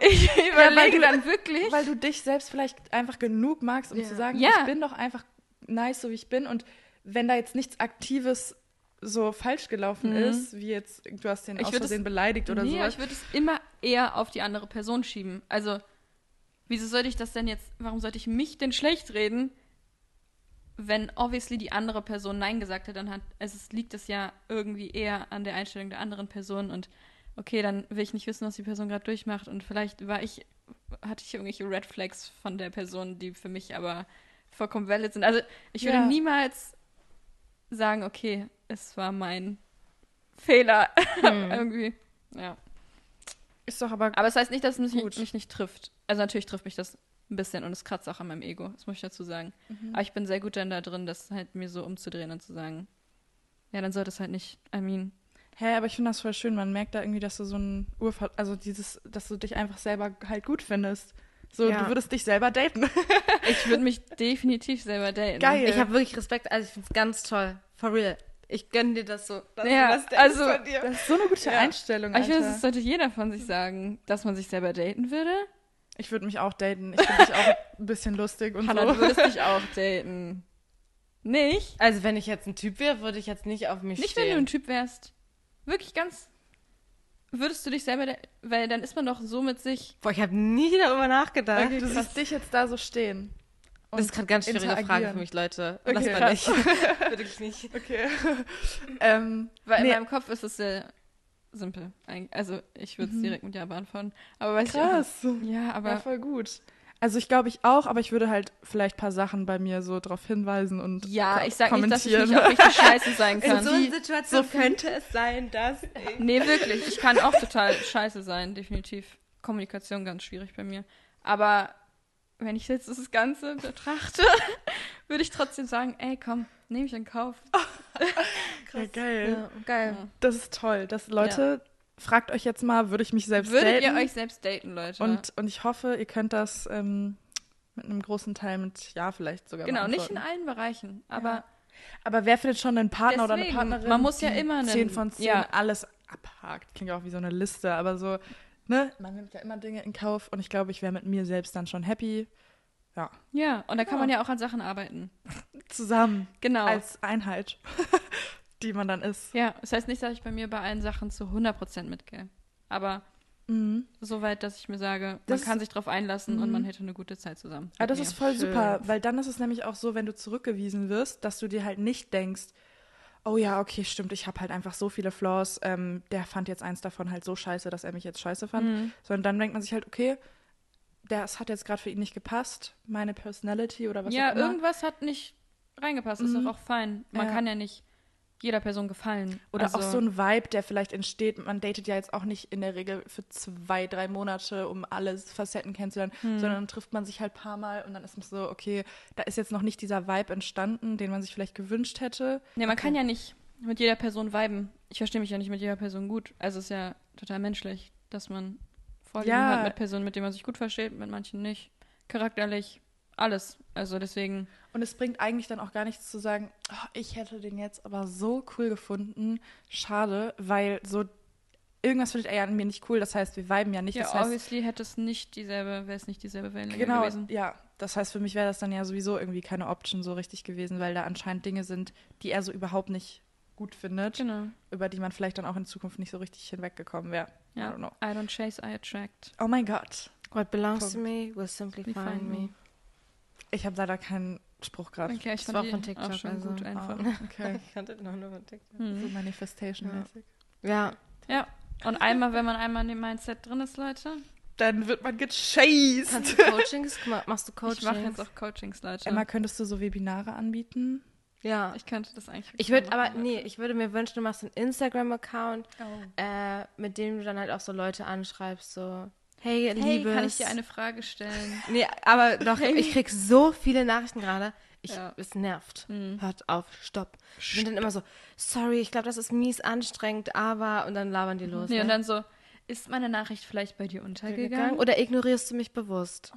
ich überlege du- dann wirklich. weil du dich selbst vielleicht einfach genug magst, um Ja. zu sagen, Ja. ich bin doch einfach nice, so wie ich bin. Und wenn da jetzt nichts Aktives so falsch gelaufen Mhm. ist, wie jetzt, du hast den Ich aus Versehen es- beleidigt oder nee, sowas. ich würde es immer eher auf die andere Person schieben. Also, wieso sollte ich das denn jetzt, warum sollte ich mich denn schlecht reden, wenn obviously die andere Person Nein gesagt hat, dann hat, also es liegt es ja irgendwie eher an der Einstellung der anderen Person und okay, dann will ich nicht wissen, was die Person gerade durchmacht und vielleicht war ich, hatte ich irgendwelche Red Flags von der Person, die für mich aber vollkommen valid sind. Also ich würde Ja. niemals sagen, okay, es war mein Fehler irgendwie. Ja. Ist doch aber, Aber es heißt nicht, dass es mich, mich nicht trifft. Also natürlich trifft mich das ein bisschen und es kratzt auch an meinem Ego, das muss ich dazu sagen. Mhm. Aber ich bin sehr gut dann da drin, das halt mir so umzudrehen und zu sagen, ja, dann sollte es halt nicht, I mean, hä, aber ich finde das voll schön. Man merkt da irgendwie, dass du so ein Urver also dieses, dass du dich einfach selber halt gut findest. So, Ja. du würdest dich selber daten. ich würde mich definitiv selber daten. Geil. Ich habe wirklich Respekt, also ich finde es ganz toll. For real. Ich gönne dir das so. Dass Ja, du das denkst also- von dir. Das ist so eine gute Ja. Einstellung, Aber ich finde, Alter. das sollte jeder von sich sagen, dass man sich selber daten würde. Ich würde mich auch daten. Ich finde dich auch ein bisschen lustig und Hannah, so. du würdest dich auch daten. Nicht? Also wenn ich jetzt ein Typ wäre, würde ich jetzt nicht auf mich Nicht, wenn stehen. du ein Typ wärst. Wirklich ganz. Würdest du dich selber, weil dann ist man doch so mit sich. Boah, ich habe nie darüber nachgedacht. du siehst dich jetzt da so stehen. das ist gerade ganz schwierige Frage für mich, Leute. Okay, Lass mal krass. nicht. Wirklich nicht. Okay. ähm, Weil Nee. in meinem Kopf ist es sehr simpel. Also ich würde es direkt mit Ja beantworten. Aber weiß Krass. ich auch, Ja, Ja, aber voll gut. Also ich glaube ich auch, aber ich würde halt vielleicht ein paar Sachen bei mir so drauf hinweisen und ja, ich sag nicht, dass ich nicht auch richtig scheiße sein In kann. so einer Situation könnte es sein, dass. Nee, wirklich. Ich kann auch total scheiße sein, definitiv. Kommunikation ganz schwierig bei mir. Aber wenn ich jetzt das Ganze betrachte, würde ich trotzdem sagen, ey, komm, nehme ich in Kauf. Ja, geil. Ja, geil. Das ist toll. Das, Leute, fragt euch jetzt mal, würde ich mich selbst Würdet daten? ihr euch selbst daten, Leute? und, und ich hoffe, ihr könnt das ähm, mit einem großen Teil mit Ja vielleicht sogar genau, nicht in allen Bereichen, aber Ja. Aber wer findet schon einen Partner oder eine Deswegen, Partnerin? man muss ja die immer einen- 10 von 10 ja. alles abhakt. Klingt auch wie so eine Liste, aber so, ne? Man nimmt ja immer Dinge in Kauf und ich glaube, ich wäre mit mir selbst dann schon happy. Ja. ja, und da kann Ja. man ja auch an Sachen arbeiten. Zusammen. Genau. Als Einheit, die man dann ist. ja, das heißt nicht, dass ich bei mir bei allen Sachen zu 100% mitgehe. Aber Mhm. soweit, dass ich mir sage, Das- man kann sich drauf einlassen und Mhm. man hätte eine gute Zeit zusammen. Aber mit das mir. ist voll Schön. super, weil dann ist es nämlich auch so, wenn du zurückgewiesen wirst, dass du dir halt nicht denkst, oh ja, okay, stimmt, ich habe halt einfach so viele Flaws, ähm, der fand jetzt eins davon halt so scheiße, dass er mich jetzt scheiße fand. Mhm. Sondern dann denkt man sich halt, okay, das hat jetzt gerade für ihn nicht gepasst, meine Personality oder was ja, auch immer. irgendwas hat nicht reingepasst, ist Mhm. doch auch fein. Man Ja. kann ja nicht jeder Person gefallen. Oder also, auch so ein Vibe, der vielleicht entsteht. Man datet ja jetzt auch nicht in der Regel für zwei, drei Monate, um alle Facetten kennenzulernen, Hm. sondern dann trifft man sich halt ein paar Mal und dann ist es so, okay, da ist jetzt noch nicht dieser Vibe entstanden, den man sich vielleicht gewünscht hätte. Nee, man kann ja nicht mit jeder Person viben. Ich verstehe mich ja nicht mit jeder Person gut. Also ist ja total menschlich, dass man Vorlieben Ja. hat mit Personen, mit denen man sich gut versteht, mit manchen nicht. Charakterlich, alles. Also deswegen, Und es bringt eigentlich dann auch gar nichts zu sagen, oh, ich hätte den jetzt aber so cool gefunden. Schade, weil so irgendwas findet er ja an mir nicht cool. Das heißt, wir viben ja nicht. ja, das heißt, obviously hätte es nicht dieselbe, wäre es nicht dieselbe Wellenlänge genau, gewesen. ja. Das heißt, für mich wäre das dann ja sowieso irgendwie keine Option so richtig gewesen, weil da anscheinend Dinge sind, die er so überhaupt nicht gut findet, Genau. über die man vielleicht dann auch in Zukunft nicht so richtig hinweggekommen wäre. I Ja. don't know. I don't chase, I attract. Oh mein Gott. What belongs to Punkt. me will simply find find me. me. Ich habe leider keinen Spruch gerade. Okay, ich Das war von TikTok, auch schon also, gut einfach. oh. Okay. Ich kannte auch nur von TikTok. So Hm. Manifestation-mäßig. Ja, Ja. Und einmal, wenn man einmal in dem Mindset drin ist, Leute, Dann wird man gechased. kannst du Coachings? Guck mal, Machst du Coachings? ich mache jetzt auch Coachings, Leute. Emma, könntest du so Webinare anbieten? Ja. ich könnte das eigentlich. Ich würde aber, nee, ich würde mir wünschen, du machst einen Instagram-Account, Oh. äh, mit dem du dann halt auch so Leute anschreibst, so, hey, Hey, Liebes. kann ich dir eine Frage stellen? Nee, aber doch, ich krieg so viele Nachrichten gerade. Ich, Ja. Es nervt. Hm. Hört auf, stopp. Ich bin dann immer so, sorry, ich glaube, das ist mies anstrengend, aber, und dann labern die los. Nee, ne? und dann so, ist meine Nachricht vielleicht bei dir untergegangen? Oder ignorierst du mich bewusst?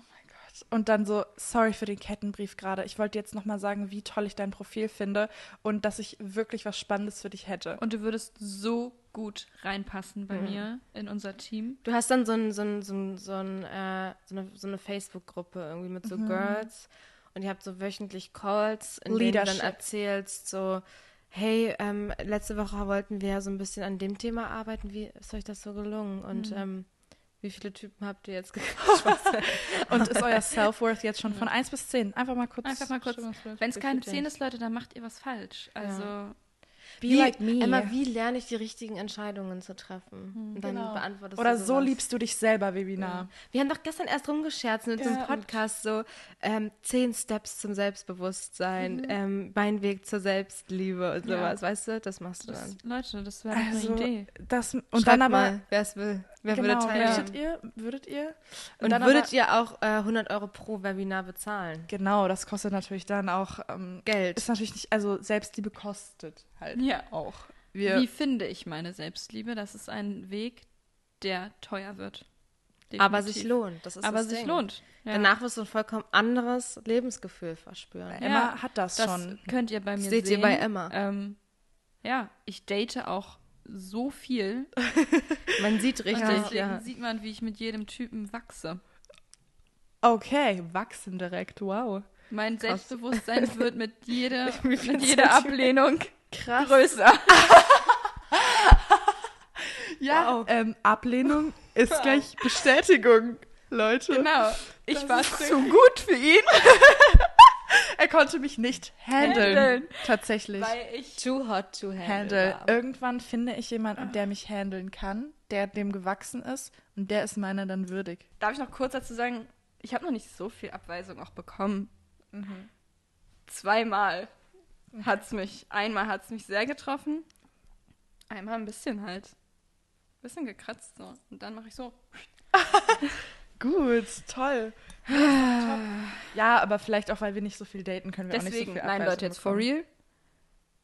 Und dann so, sorry für den Kettenbrief gerade. Ich wollte jetzt nochmal sagen, wie toll ich dein Profil finde und dass ich wirklich was Spannendes für dich hätte. Und du würdest so gut reinpassen Mhm. bei mir in unser Team. Du hast dann so, ein, so, ein, so, ein, so, ein, äh, so eine, so eine Facebook-Gruppe irgendwie mit so Girls und ihr habt so wöchentlich Calls, in denen du dann erzählst so, hey, ähm, letzte Woche wollten wir so ein bisschen an dem Thema arbeiten, wie ist euch das so gelungen? Und ähm, wie viele Typen habt ihr jetzt gekriegt? Und ist euer Self-Worth jetzt schon von 1 bis 10? Einfach mal kurz. Einfach mal kurz. Wenn es keine Gefühlt 10 ist, Leute, dann macht ihr was falsch. Also, Be wie, like me. Emma, wie lerne ich die richtigen Entscheidungen zu treffen? und dann Genau. beantwortest Oder du so liebst du dich selber, Webinar. Wir haben doch gestern erst rumgescherzt mit Ja. diesem Podcast so ähm, zehn Steps zum Selbstbewusstsein, ähm, mein Weg zur Selbstliebe und Ja. sowas, weißt du? Das machst du das, dann. Leute, das wäre Also, eine Idee. das, und Schreibt dann aber. wer es will. Wer würde genau, teilnehmen? würdet ihr? Würdet ihr? Und dann würdet aber, ihr auch äh, 100 Euro pro Webinar bezahlen? Genau, das kostet natürlich dann auch. Ähm, Geld. ist natürlich nicht. Also, Selbstliebe kostet halt Ja. auch. Wir, Wie finde ich meine Selbstliebe? Das ist ein Weg, der teuer wird. Aber Definitiv. sich lohnt. Das ist Aber das sich Ding. lohnt. Ja. Danach wirst du ein vollkommen anderes Lebensgefühl verspüren. Emma hat das, das schon. könnt ihr bei mir Seht ihr sehen. bei Emma. Ähm, ja, ich date auch so viel. Man sieht Und richtig, deswegen ja. sieht man, wie ich mit jedem Typen wachse. Okay, wachsen direkt, wow. Mein Krass. Selbstbewusstsein wird mit, jede, Wie mit jeder Ablehnung Krass. größer. Ja, ähm, Ablehnung ist gleich Bestätigung, Leute. Genau. Ich Das war ist zu gut für ihn. Er konnte mich nicht handeln. Handeln. Tatsächlich. Weil ich. Too hot to handle. Handle. Irgendwann finde ich jemanden, der mich handeln kann, der dem gewachsen ist und der ist meiner dann würdig. Darf ich noch kurz dazu sagen, ich habe noch nicht so viel Abweisung auch bekommen. Zweimal hat's mich, einmal hat's mich sehr getroffen, einmal ein bisschen halt. Ein bisschen gekratzt so. Und dann mache ich so. Gut, toll. Ja, aber vielleicht auch, weil wir nicht so viel daten, können wir Deswegen, auch nicht so viel nein, Leute, jetzt for bekommen. real.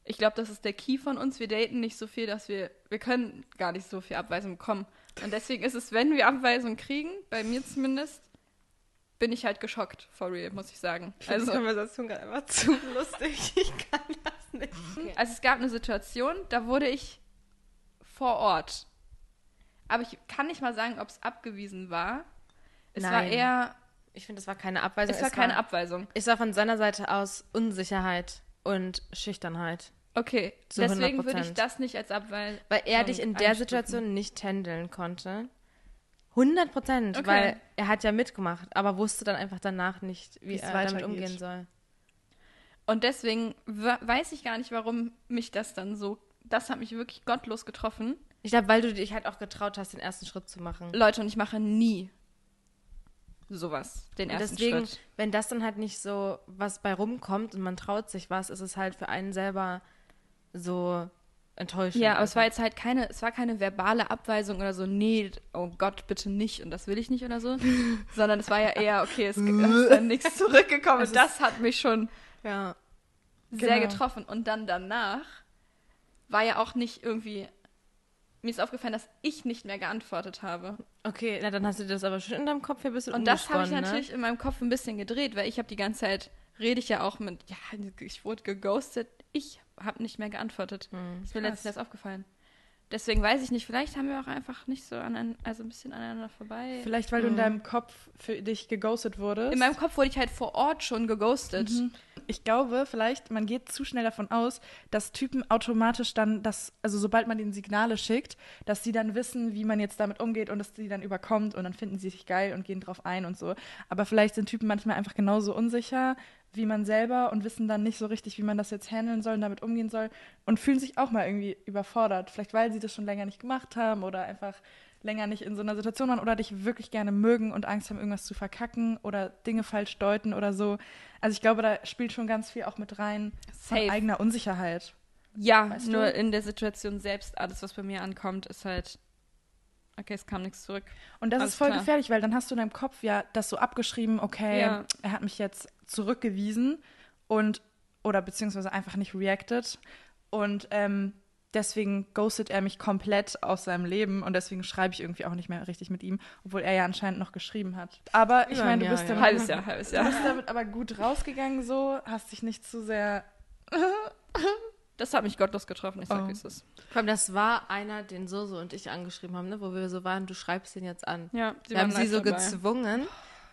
Ich glaube, das ist der Key von uns. Wir daten nicht so viel, dass wir, wir können gar nicht so viel Abweisung bekommen. Und deswegen ist es, wenn wir Abweisung kriegen, bei mir zumindest, bin ich halt geschockt, for real, muss ich sagen. Ich finde die Also, Konversation gerade einfach zu lustig. Ich kann das nicht. also es gab eine Situation, da wurde ich vor Ort. Aber ich kann nicht mal sagen, ob es abgewiesen war. Es war Nein. eher, Ich finde, es war keine Abweisung. es war keine Abweisung. Es war von seiner Seite aus Unsicherheit und Schüchternheit. Okay, deswegen würde 100%. ich das nicht als Abweisung Weil er dich in der. Situation nicht handeln konnte. 100 Prozent, Okay. weil er hat ja mitgemacht, aber wusste dann einfach danach nicht, wie es er damit umgehen soll. Und deswegen we- weiß ich gar nicht, warum mich das dann so. Das hat mich wirklich gottlos getroffen. Ich glaube, weil du dich halt auch getraut hast, den ersten Schritt zu machen. Leute, und ich mache nie sowas, den Und ersten deswegen, Schritt. wenn das dann halt nicht so was bei rumkommt und man traut sich was, ist es halt für einen selber so enttäuschend. Ja, aber es war einfach. jetzt halt keine, es war keine verbale Abweisung oder so, nee, oh Gott, bitte nicht und das will ich nicht oder so, sondern es war ja eher, okay, es ist dann nichts zurückgekommen und das hat mich schon ja. sehr Genau. getroffen. Und dann danach war ja auch nicht irgendwie, mir ist aufgefallen, dass ich nicht mehr geantwortet habe. Okay, na dann hast du dir das aber schon in deinem Kopf hier ein bisschen Und das habe ich umgesponnen, natürlich ne? in meinem Kopf ein bisschen gedreht, weil ich habe die ganze Zeit, rede ich ja auch mit, ja, ich wurde geghostet, ich habe nicht mehr geantwortet. Hm. ist mir letztens erst aufgefallen. Deswegen weiß ich nicht, vielleicht haben wir auch einfach nicht so an, also ein bisschen aneinander vorbei. Vielleicht, weil du in deinem Kopf für dich geghostet wurdest. In meinem Kopf wurde ich halt vor Ort schon geghostet. Ich glaube, vielleicht, man geht zu schnell davon aus, dass Typen automatisch dann das, also sobald man ihnen Signale schickt, dass sie dann wissen, wie man jetzt damit umgeht und dass die dann überkommt und dann finden sie sich geil und gehen drauf ein und so. Aber vielleicht sind Typen manchmal einfach genauso unsicher wie man selber und wissen dann nicht so richtig, wie man das jetzt handeln soll und damit umgehen soll und fühlen sich auch mal irgendwie überfordert. Vielleicht, weil sie das schon länger nicht gemacht haben oder einfach länger nicht in so einer Situation waren oder dich wirklich gerne mögen und Angst haben, irgendwas zu verkacken oder Dinge falsch deuten oder so. Also ich glaube, da spielt schon ganz viel auch mit rein von eigener Unsicherheit. Ja, Weißt nur du? in der Situation selbst, alles, was bei mir ankommt, ist halt, okay, es kam nichts zurück. Und das Alles ist voll klar. gefährlich, weil dann hast du in deinem Kopf ja das so abgeschrieben, okay, Ja. er hat mich jetzt zurückgewiesen und oder beziehungsweise einfach nicht reacted und ähm, deswegen ghostet er mich komplett aus seinem Leben und deswegen schreibe ich irgendwie auch nicht mehr richtig mit ihm, obwohl er ja anscheinend noch geschrieben hat. Aber ich Ja, meine, du ja, bist ja. damit, Halbes Jahr, halbes du Jahr. bist damit aber gut rausgegangen so, hast dich nicht zu sehr Das hat mich gottlos getroffen, ich sag, Oh. wie es ist. Vor allem, das war einer, den Soso und ich angeschrieben haben, ne? wo wir so waren, du schreibst den jetzt an. Ja, Wir haben sie so dabei. gezwungen,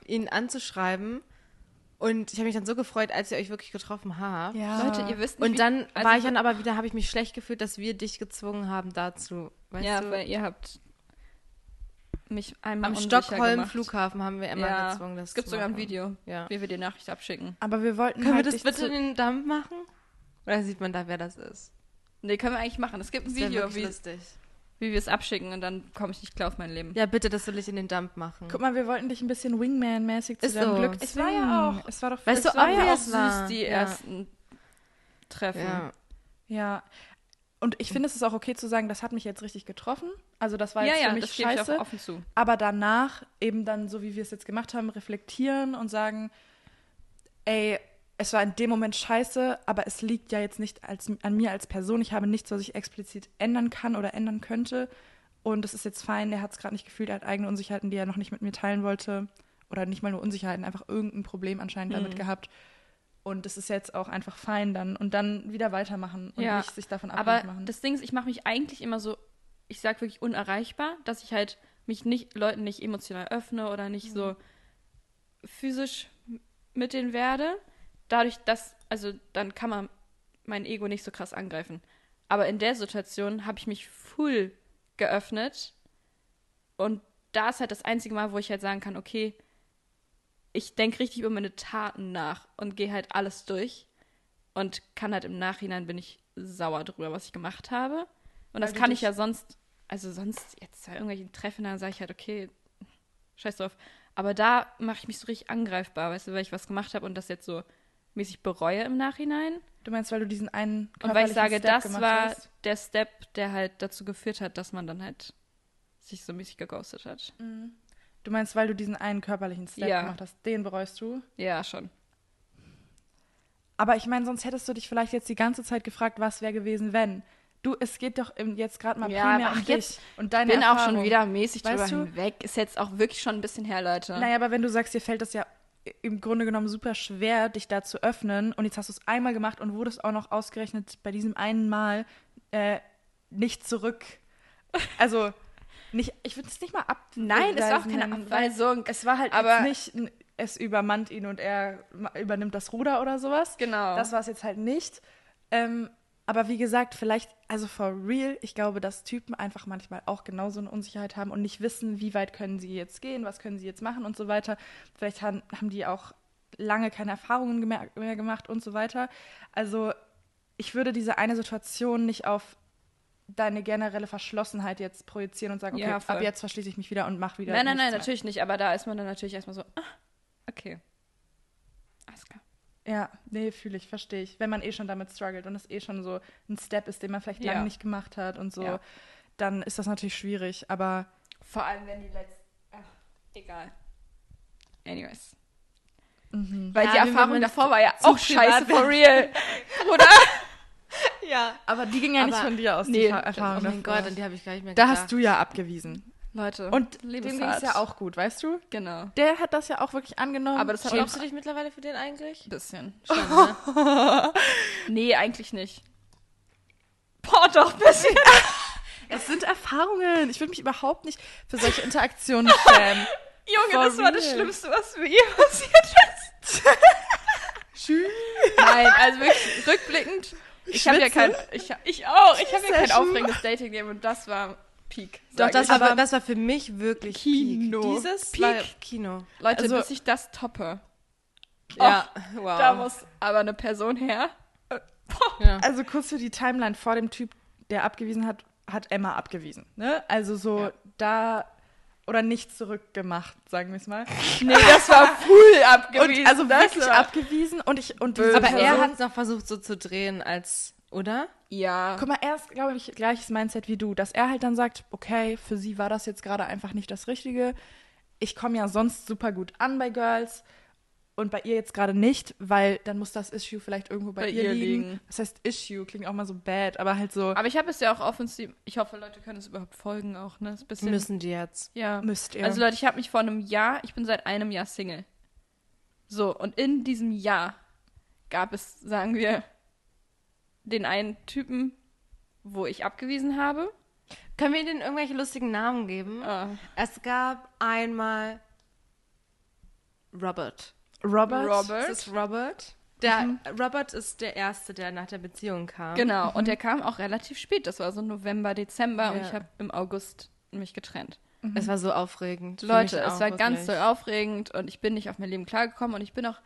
ihn anzuschreiben. Und ich habe mich dann so gefreut, als ihr euch wirklich getroffen habt. ja. Leute, ihr wisst nicht, Und wie- dann also war ich dann aber wieder, habe ich mich schlecht gefühlt, dass wir dich gezwungen haben dazu. Weißt ja, du? weil ihr habt mich einmal Am Stockholm. Flughafen haben wir immer ja, gezwungen, das es gibt zu sogar ein. Video, Ja. wie wir die Nachricht abschicken. aber wir wollten Können wir halt das dich bitte zu- in den Dump machen? Oder sieht man da, wer das ist? Nee, können wir eigentlich machen. Es gibt ein Das Video, wie, lustig. Wie wir es abschicken und dann komme ich nicht klar auf mein Leben. Ja, bitte, das will ich in den Dump machen. Guck mal, wir wollten dich ein bisschen Wingman-mäßig zu Ist deinem so. Glück Es war ja auch- Es war doch Weißt es du, war Es ja auch süß, war. die Ja. ersten Treffen. Ja. Ja. Und ich finde, es ist auch okay zu sagen, das hat mich jetzt richtig getroffen. Also das war jetzt ja, für mich das gebe ich scheiße. auch offen zu. aber danach eben dann, so wie wir es jetzt gemacht haben, reflektieren und sagen, ey, es war in dem Moment scheiße, aber es liegt ja jetzt nicht als, an mir als Person. Ich habe nichts, was ich explizit ändern kann oder ändern könnte. Und es ist jetzt fein, der hat es gerade nicht gefühlt, er hat eigene Unsicherheiten, die er noch nicht mit mir teilen wollte. Oder nicht mal nur Unsicherheiten, einfach irgendein Problem anscheinend damit Mhm. gehabt. Und es ist jetzt auch einfach fein dann. Und dann wieder weitermachen und Ja, nicht sich davon Aber abhängig machen. das Ding ist, ich mache mich eigentlich immer so, ich sag wirklich unerreichbar, dass ich halt mich nicht Leuten nicht emotional öffne oder nicht so physisch mit denen werde. Dadurch, dass, also dann kann man mein Ego nicht so krass angreifen. Aber in der Situation habe ich mich full geöffnet und da ist halt das einzige Mal, wo ich halt sagen kann, okay, ich denke richtig über meine Taten nach und gehe halt alles durch und kann halt im Nachhinein bin ich sauer drüber, was ich gemacht habe. Und das Weil kann ich ja sonst, also sonst jetzt bei irgendwelchen Treffen, dann sage ich halt, okay, scheiß drauf. Aber da mache ich mich so richtig angreifbar, weißt du, weil ich was gemacht habe und das jetzt so mäßig bereue im Nachhinein. Du meinst, weil du diesen einen Und weil ich sage, Step das war hast? der Step, der halt dazu geführt hat, dass man dann halt sich so mäßig geghostet hat. Du meinst, weil du diesen einen körperlichen Step Ja. gemacht hast, den bereust du? Ja, schon. Aber ich meine, sonst hättest du dich vielleicht jetzt die ganze Zeit gefragt, was wäre gewesen, wenn. Du, es geht doch jetzt gerade mal Ja, primär um ach, jetzt dich und deine bin auch Erfahrung. schon wieder mäßig Weißt drüber du? hinweg. Ist jetzt auch wirklich schon ein bisschen her, Leute. Naja, aber wenn du sagst, dir fällt das ja im Grunde genommen super schwer, dich da zu öffnen und jetzt hast du es einmal gemacht und wurdest auch noch ausgerechnet bei diesem einen Mal äh, nicht zurück. Also, nicht, ich würde es nicht mal ab. Nein, es war auch keine Abweisung. Es war halt Aber- nicht, es übermannt ihn und er übernimmt das Ruder oder sowas. Genau. Das war es jetzt halt nicht. Ähm, aber wie gesagt, vielleicht, also for real, ich glaube, dass Typen einfach manchmal auch genauso eine Unsicherheit haben und nicht wissen, wie weit können sie jetzt gehen, was können sie jetzt machen und so weiter. Vielleicht haben, haben die auch lange keine Erfahrungen mehr, gemacht und so weiter. Also ich würde diese eine Situation nicht auf deine generelle Verschlossenheit jetzt projizieren und sagen, okay, Ja, ab jetzt verschließe ich mich wieder und mache wieder. nein, nein, nein, mehr. natürlich nicht. Aber da ist man dann natürlich erstmal so, ah, okay. Ja, nee, fühle ich, verstehe ich. Wenn man eh schon damit struggelt und es eh schon so ein Step ist, den man vielleicht Ja. lange nicht gemacht hat und so, Ja. dann ist das natürlich schwierig. Aber Vor allem, wenn die letzten. Ach, egal. Anyways. mhm. Weil Ja, die Erfahrung davor war ja auch scheiße, for real. Oder? Ja. aber die ging ja nicht Aber- von dir aus, Nee, die Erfahrung Oh mein davor. Gott, an die habe ich gar nicht mehr Da gedacht. hast du ja abgewiesen. Leute. Und dem ging es ja auch gut, weißt du? Genau. Der hat das ja auch wirklich angenommen. Aber das hat Schämst du dich mittlerweile für den eigentlich? ein bisschen. Schon, ne? nee, eigentlich nicht. Boah, doch, ein bisschen. es sind Erfahrungen. Ich würde mich überhaupt nicht für solche Interaktionen schämen. Junge, For das war das real. Schlimmste, was mir je passiert ist. Nein, also wirklich rückblickend. Ich habe ja kein. Ich, ich auch. Ich habe ja kein aufregendes Dating-Game und das war Peak. Doch, das war, Aber- das war für mich wirklich Kino. Peak. Dieses Peak. war Kino. Leute, also- bis ich das toppe. Ja, wow. Da muss aber eine Person her. ja. Also kurz für die Timeline vor dem Typ, der abgewiesen hat, hat Emma abgewiesen. Ne? Also so Ja. da oder nicht zurückgemacht, sagen wir es mal. Nee, das war full abgewiesen. Und also wirklich war- abgewiesen und ich und diese. Aber er hat es noch versucht so zu drehen als, oder? Ja. Guck mal, er ist, glaube ich, gleiches Mindset wie du, dass er halt dann sagt, okay, für sie war das jetzt gerade einfach nicht das Richtige. Ich komme ja sonst super gut an bei Girls und bei ihr jetzt gerade nicht, weil dann muss das Issue vielleicht irgendwo bei, Bei ihr, ihr liegen. liegen. Das heißt Issue klingt auch mal so bad, aber halt so Aber ich habe es ja auch offensiv. Ich hoffe, Leute können es überhaupt folgen auch, ne? Bisschen. Müssen die jetzt. Ja. müsst ihr. Also Leute, ich habe mich vor einem Jahr, ich bin seit einem Jahr Single. So, und in diesem Jahr gab es, sagen wir, den einen Typen, wo ich abgewiesen habe. Können wir denen irgendwelche lustigen Namen geben? Ah. Es gab einmal Robert. Robert, Robert. Das ist Robert. Der Robert ist der Erste, der nach der Beziehung kam. Genau, und der kam auch relativ spät. Das war so November, Dezember und Ja. ich habe im August mich getrennt. Es war so aufregend. Leute, es war ganz doll aufregend und ich bin nicht auf mein Leben klargekommen und ich bin auch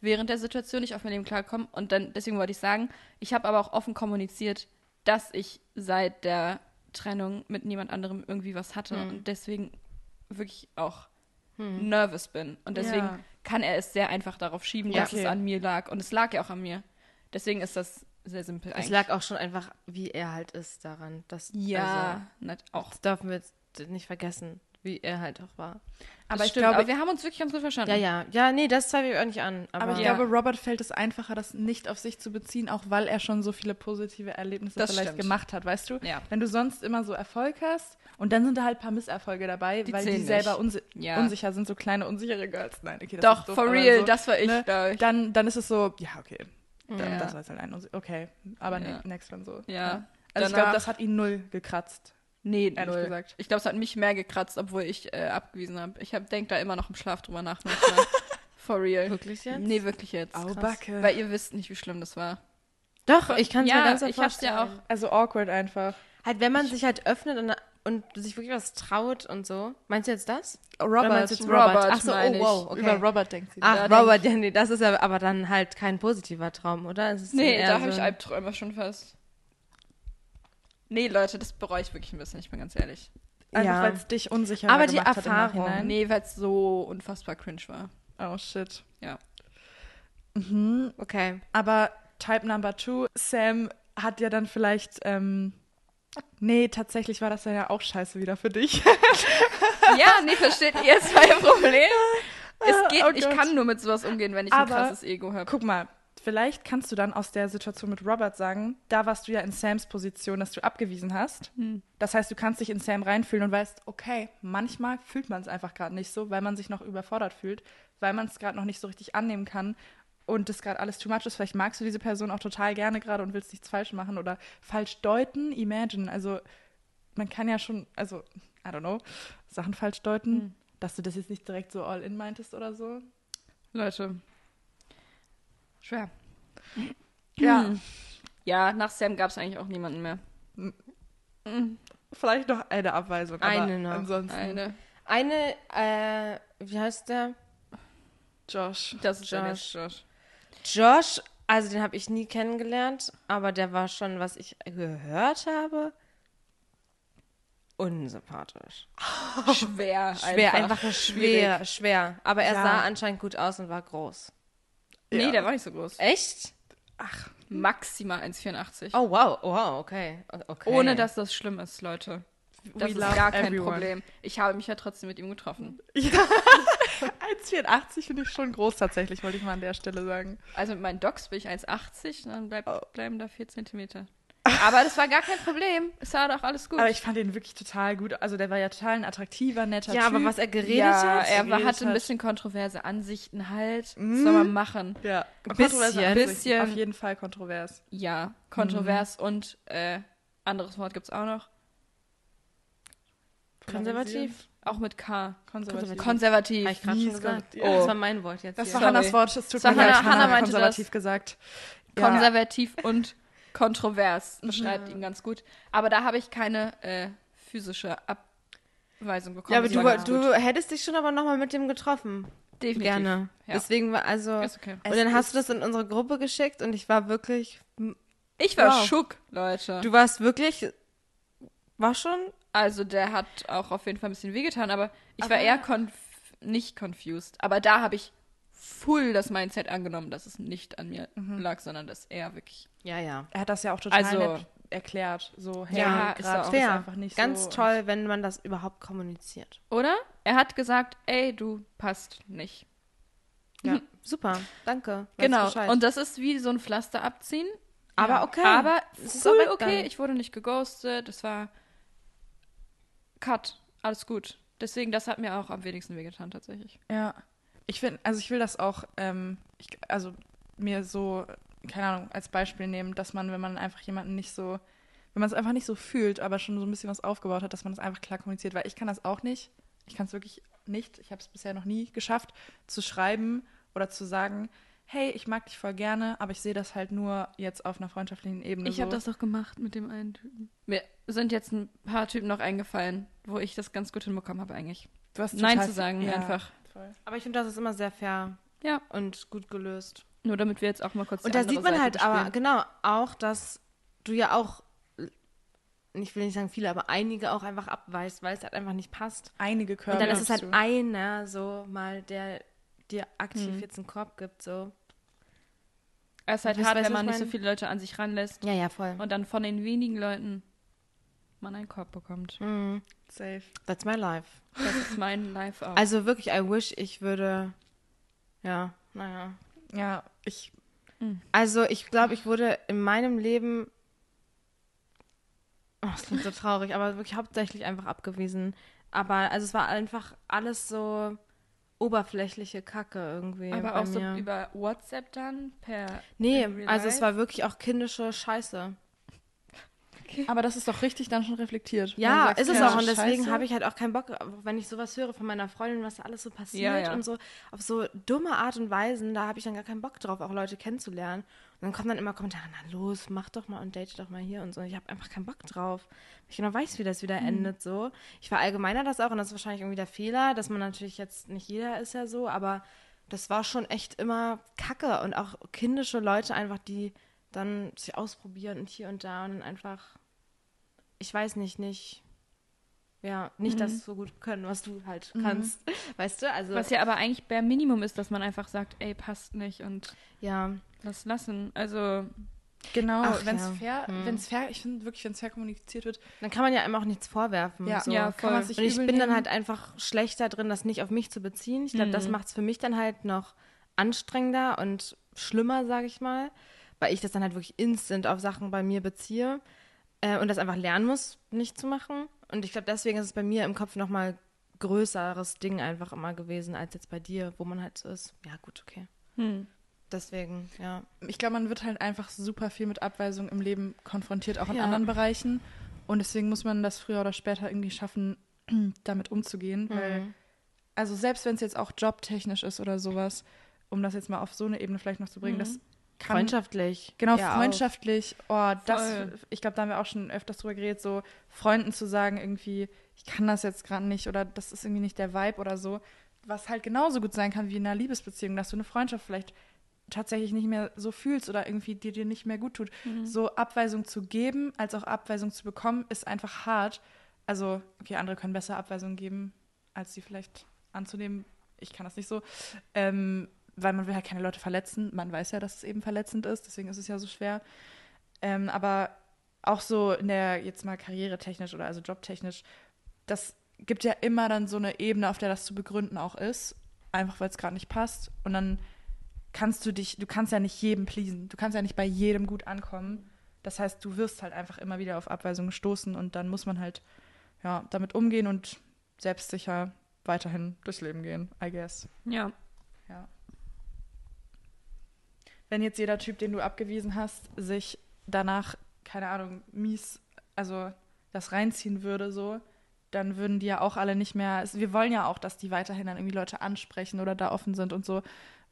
während der Situation nicht auf mein Leben klargekommen und dann deswegen wollte ich sagen, ich habe aber auch offen kommuniziert, dass ich seit der Trennung mit niemand anderem irgendwie was hatte Hm. und deswegen wirklich auch nervös bin und deswegen Ja. kann er es sehr einfach darauf schieben, Ja. dass Okay. es an mir lag und es lag ja auch an mir. Deswegen ist das sehr simpel Es eigentlich. lag auch schon einfach, wie er halt ist daran. Das, ja, nicht auch. Also, das dürfen wir jetzt nicht vergessen, wie er halt auch war. aber Das ich stimmt, glaube, aber wir haben uns wirklich ganz gut verstanden. Ja, ja. Ja, nee, das zweifle ich auch nicht an. Aber, aber ich Ja. glaube, Robert fällt es einfacher, das nicht auf sich zu beziehen, auch weil er schon so viele positive Erlebnisse Das vielleicht stimmt. gemacht hat, weißt du? Ja. Wenn du sonst immer so Erfolg hast und dann sind da halt ein paar Misserfolge dabei, Die weil die selber unsi Ja. unsicher sind, so kleine unsichere Girls. Nein, okay, das Doch, ist doof, for real, so, das war ich, ne? ich. Dann, dann ist es so, ja, okay, dann, Ja. das war jetzt halt ein okay, aber Ja. ne, next one so. Ja. Also ich Danach- glaube, das hat ihn null gekratzt. Nee, Ehrlich null. gesagt. Ich glaube, es hat mich mehr gekratzt, obwohl ich äh, abgewiesen habe. Ich hab, denk da immer noch im Schlaf drüber nach. manchmal. For real. Wirklich jetzt? Nee, wirklich jetzt. Au. Backe. Weil ihr wisst nicht, wie schlimm das war. Doch, ich kann es ja, mir ganz ich hab's ja auch. Also awkward einfach. Halt, wenn man sich halt öffnet und und sich wirklich was traut und so. Meinst du jetzt das? Robert, Oder meinst du jetzt Robert, Robert? Ach so, oh ich. wow, okay. Über Robert denkt sie. Ach, Da Robert, ja, nee, das ist ja aber dann halt kein positiver Traum, oder? Nee, da so habe ich Albträume schon fast. Nee, Leute, das bereue ich wirklich ein bisschen, ich bin ganz ehrlich. Einfach Ja. weil es dich unsicher Aber die gemacht hat im Erfahrung. Nachhinein. Nee, weil es so unfassbar cringe war. Oh shit. Ja. Mhm. Okay. Aber Type Number Two, Sam hat ja dann vielleicht. Ähm, nee, tatsächlich war das dann ja auch scheiße wieder für dich. Ja, nee, versteht ihr jetzt mein Problem? Es geht, Oh ich kann nur mit sowas umgehen, wenn ich ein Aber- krasses Ego habe. Guck mal, vielleicht kannst du dann aus der Situation mit Robert sagen, da warst du ja in Sams Position, dass du abgewiesen hast. Hm. Das heißt, du kannst dich in Sam reinfühlen und weißt, okay, manchmal fühlt man es einfach gerade nicht so, weil man sich noch überfordert fühlt, weil man es gerade noch nicht so richtig annehmen kann und das gerade alles too much ist. Vielleicht magst du diese Person auch total gerne gerade und willst nichts falsch machen oder falsch deuten. Imagine, also man kann ja schon, also, I don't know, Sachen falsch deuten, Hm. dass du das jetzt nicht direkt so all in meintest oder so. Leute. Schwer. Ja. Ja, nach Sam gab es eigentlich auch niemanden mehr. Vielleicht noch eine Abweisung. Eine aber noch. Ansonsten. Eine. Eine, äh, wie heißt der? Josh. Das ist Josh. Josh. Josh, also den habe ich nie kennengelernt, aber der war schon, was ich gehört habe, unsympathisch. Schwer. Schwer, einfach, nur schwer, schwer. Aber er Ja. sah anscheinend gut aus und war groß. Nee, Ja. der war nicht so groß. Echt? Maximal 1,84. Oh, wow, wow, okay. Okay. Ohne dass das schlimm ist, Leute. Das We ist gar kein everyone. Problem. Ich habe mich ja trotzdem mit ihm getroffen. Ja. 1,84 finde ich schon groß tatsächlich, wollte ich mal an der Stelle sagen. Also mit meinen Docs bin ich 1,80, dann bleib, Oh. bleiben da 4 Zentimeter. Aber das war gar kein Problem. Es war doch alles gut. Aber ich fand ihn wirklich total gut. Also der war ja total ein attraktiver, netter Ja, Typ. aber was er geredet ja, hat? er geredet hatte ein bisschen kontroverse Ansichten halt. Mhm. Was soll man machen? Ja, Bisschen. Bisschen. Auf jeden Fall kontrovers. Ja, kontrovers Mhm. und äh, anderes Wort gibt's auch noch. Konservativ. Auch mit K. Konservativ. Konservativ. Habe ich gerade schon gesagt. ja. Das war mein Wort jetzt Das hier. war Sorry. Hannas Wort, es tut Das war mir leid. Hannah- meinte konservativ gesagt. Ja. Konservativ und kontrovers beschreibt ihn ganz gut. Aber da habe ich keine äh, physische Abweisung bekommen. Ja, aber du, war du hättest dich schon aber nochmal mit dem getroffen. Definitiv. Gerne. Ja. Deswegen war also. Okay. Und dann hast du das in unsere Gruppe geschickt und ich war wirklich. Ich war Wow. schock, Leute. Du warst wirklich. War schon. Also der hat auch auf jeden Fall ein bisschen wehgetan, aber ich war Aber- eher conf nicht confused. Aber da habe ich full das Mindset angenommen, dass es nicht an mir Mhm. lag, sondern dass er wirklich. Ja, ja. Er hat das ja auch total Also- nett erklärt. So, hey, Ja, ist gerade ist Fair. einfach nicht Ganz so. toll, wenn man das überhaupt kommuniziert. Oder? Er hat gesagt, ey, du passt nicht. Ja, super. Danke. Weiß genau. Bescheid. Und das ist wie so ein Pflaster abziehen. aber ja. okay. Aber Es ist weg okay. dann. Ich wurde nicht geghostet. Es war Cut. Alles gut. Deswegen, das hat mir auch am wenigsten wehgetan, tatsächlich. Ja. Ich finde, also ich will das auch, ähm, ich, also mir so, keine Ahnung, als Beispiel nehmen, dass man, wenn man einfach jemanden nicht so, wenn man es einfach nicht so fühlt, aber schon so ein bisschen was aufgebaut hat, dass man das einfach klar kommuniziert, weil ich kann das auch nicht. Ich kann es wirklich nicht. Ich habe es bisher noch nie geschafft, zu schreiben oder zu sagen, hey, ich mag dich voll gerne, aber ich sehe das halt nur jetzt auf einer freundschaftlichen Ebene. Ich so. habe das doch gemacht mit dem einen Typen. Mir sind jetzt ein paar Typen noch eingefallen, wo ich das ganz gut hinbekommen habe eigentlich. Du hast Nein zu sagen, ja, einfach. Voll. aber ich finde, das ist immer sehr fair Ja. und gut gelöst. Nur damit wir jetzt auch mal kurz Und die da sieht man Seite halt aber, bespielen. genau, auch, dass du ja auch, ich will nicht sagen viele, aber einige auch einfach abweist, weil es halt einfach nicht passt. Einige Körper. Und dann ist es halt du. einer, so mal, der dir aktiv Hm. jetzt einen Korb gibt, so. Es ist halt hart, wenn man nicht so viele Leute an sich ranlässt Ja, ja, voll. und dann von den wenigen Leuten man einen Korb bekommt. Mhm. Safe. That's my life. Das ist mein Life auch. Also wirklich, I wish, ich würde, ja, naja. Ja, ich, Also ich glaube, ich wurde in meinem Leben, oh, das klingt so traurig, aber wirklich hauptsächlich einfach abgewiesen. Aber also es war einfach alles so oberflächliche Kacke irgendwie aber bei auch so mir. über WhatsApp dann per nee, also es war wirklich auch kindische Scheiße. Aber das ist doch richtig dann schon reflektiert. Ja, sagst, ist es auch. Und deswegen habe ich halt auch keinen Bock, wenn ich sowas höre von meiner Freundin, was da alles so passiert Ja, ja. und so, auf so dumme Art und Weisen, da habe ich dann gar keinen Bock drauf, auch Leute kennenzulernen. Und dann kommen dann immer Kommentare, na los, mach doch mal und date doch mal hier und so. Ich habe einfach keinen Bock drauf. Ich genau weiß, wie das Mhm. wieder endet so. Ich verallgemeiner das auch und das ist wahrscheinlich irgendwie der Fehler, dass man natürlich jetzt, nicht jeder ist ja so, aber das war schon echt immer Kacke und auch kindische Leute einfach, die dann sich ausprobieren und hier und da und dann einfach, ich weiß nicht, nicht, ja, nicht das so gut können, was du halt kannst, weißt du? Also, Was ja aber eigentlich bare Minimum ist, dass man einfach sagt, ey, passt nicht und ja, lass lassen. Also, Genau, wenn es ja. fair, Hm. wenn's fair, ich finde wirklich, wenn es fair kommuniziert wird, dann kann man ja einem auch nichts vorwerfen. ja, so. Ja, voll. Und ich bin dann nehmen. halt einfach schlechter drin, das nicht auf mich zu beziehen. Ich glaube, das Mhm. macht es für mich dann halt noch anstrengender und schlimmer, sage ich mal, weil ich das dann halt wirklich instant auf Sachen bei mir beziehe äh, und das einfach lernen muss, nicht zu machen. Und ich glaube, deswegen ist es bei mir im Kopf nochmal größeres Ding einfach immer gewesen als jetzt bei dir, wo man halt so ist. Ja, gut, okay. hm. Deswegen, ja. ich glaube, man wird halt einfach super viel mit Abweisung im Leben konfrontiert, auch in Ja. anderen Bereichen. Und deswegen muss man das früher oder später irgendwie schaffen, damit umzugehen. Weil, Mhm. also selbst wenn es jetzt auch jobtechnisch ist oder sowas, um das jetzt mal auf so eine Ebene vielleicht noch zu bringen, Mhm. das kann Freundschaftlich. Genau, ja, auch. freundschaftlich. Oh, das, Voll. ich glaube, da haben wir auch schon öfters drüber geredet, so Freunden zu sagen, irgendwie, ich kann das jetzt gerade nicht oder das ist irgendwie nicht der Vibe oder so. Was halt genauso gut sein kann wie in einer Liebesbeziehung, dass du eine Freundschaft vielleicht tatsächlich nicht mehr so fühlst oder irgendwie die dir nicht mehr gut tut. So Abweisung zu geben, als auch Abweisung zu bekommen, ist einfach hart. Also, okay, andere können besser Abweisung geben, als sie vielleicht anzunehmen. Ich kann das nicht so. Ähm, weil man will halt keine Leute verletzen. Man weiß ja, dass es eben verletzend ist, deswegen ist es ja so schwer. Ähm, aber auch so in der, jetzt mal karrieretechnisch oder also jobtechnisch, das gibt ja immer dann so eine Ebene, auf der das zu begründen auch ist. Einfach weil es gerade nicht passt. Und dann kannst du dich, du kannst ja nicht jedem pleasen. Du kannst ja nicht bei jedem gut ankommen. Das heißt, du wirst halt einfach immer wieder auf Abweisungen stoßen und dann muss man halt ja, damit umgehen und selbstsicher weiterhin durchs Leben gehen, I guess. ja. Ja. Wenn jetzt jeder Typ, den du abgewiesen hast, sich danach, keine Ahnung, mies, also das reinziehen würde, so, dann würden die ja auch alle nicht mehr. Wir wollen ja auch, dass die weiterhin dann irgendwie Leute ansprechen oder da offen sind und so,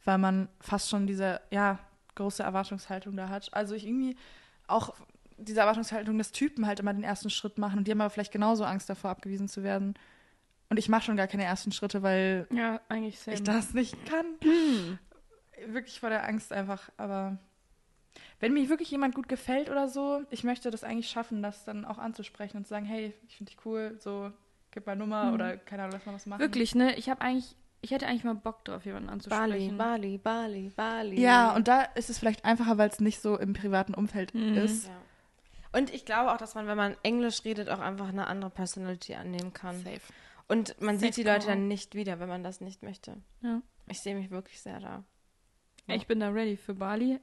weil man fast schon diese, ja, große Erwartungshaltung da hat. Also ich irgendwie auch diese Erwartungshaltung des Typen halt immer den ersten Schritt machen und die haben aber vielleicht genauso Angst davor, abgewiesen zu werden. Und ich mache schon gar keine ersten Schritte, weil Ja, ich das nicht kann. Wirklich vor der Angst einfach. Aber wenn mir wirklich jemand gut gefällt oder so, ich möchte das eigentlich schaffen, das dann auch anzusprechen und zu sagen, hey, ich finde dich cool, so, gib mal Nummer Mhm. oder keine Ahnung, lass mal was machen. Wirklich, ne? Ich habe eigentlich, ich hätte eigentlich mal Bock drauf, jemanden Bali, anzusprechen. Bali, Bali, Bali. Ja, und da ist es vielleicht einfacher, weil es nicht so im privaten Umfeld Mhm. ist. Ja. Und ich glaube auch, dass man, wenn man Englisch redet, auch einfach eine andere Personality annehmen kann. Safe. Und man Safe sieht die Leute dann nicht wieder, wenn man das nicht möchte. Ja. Ich sehe mich wirklich sehr da. Ich bin da ready für Bali.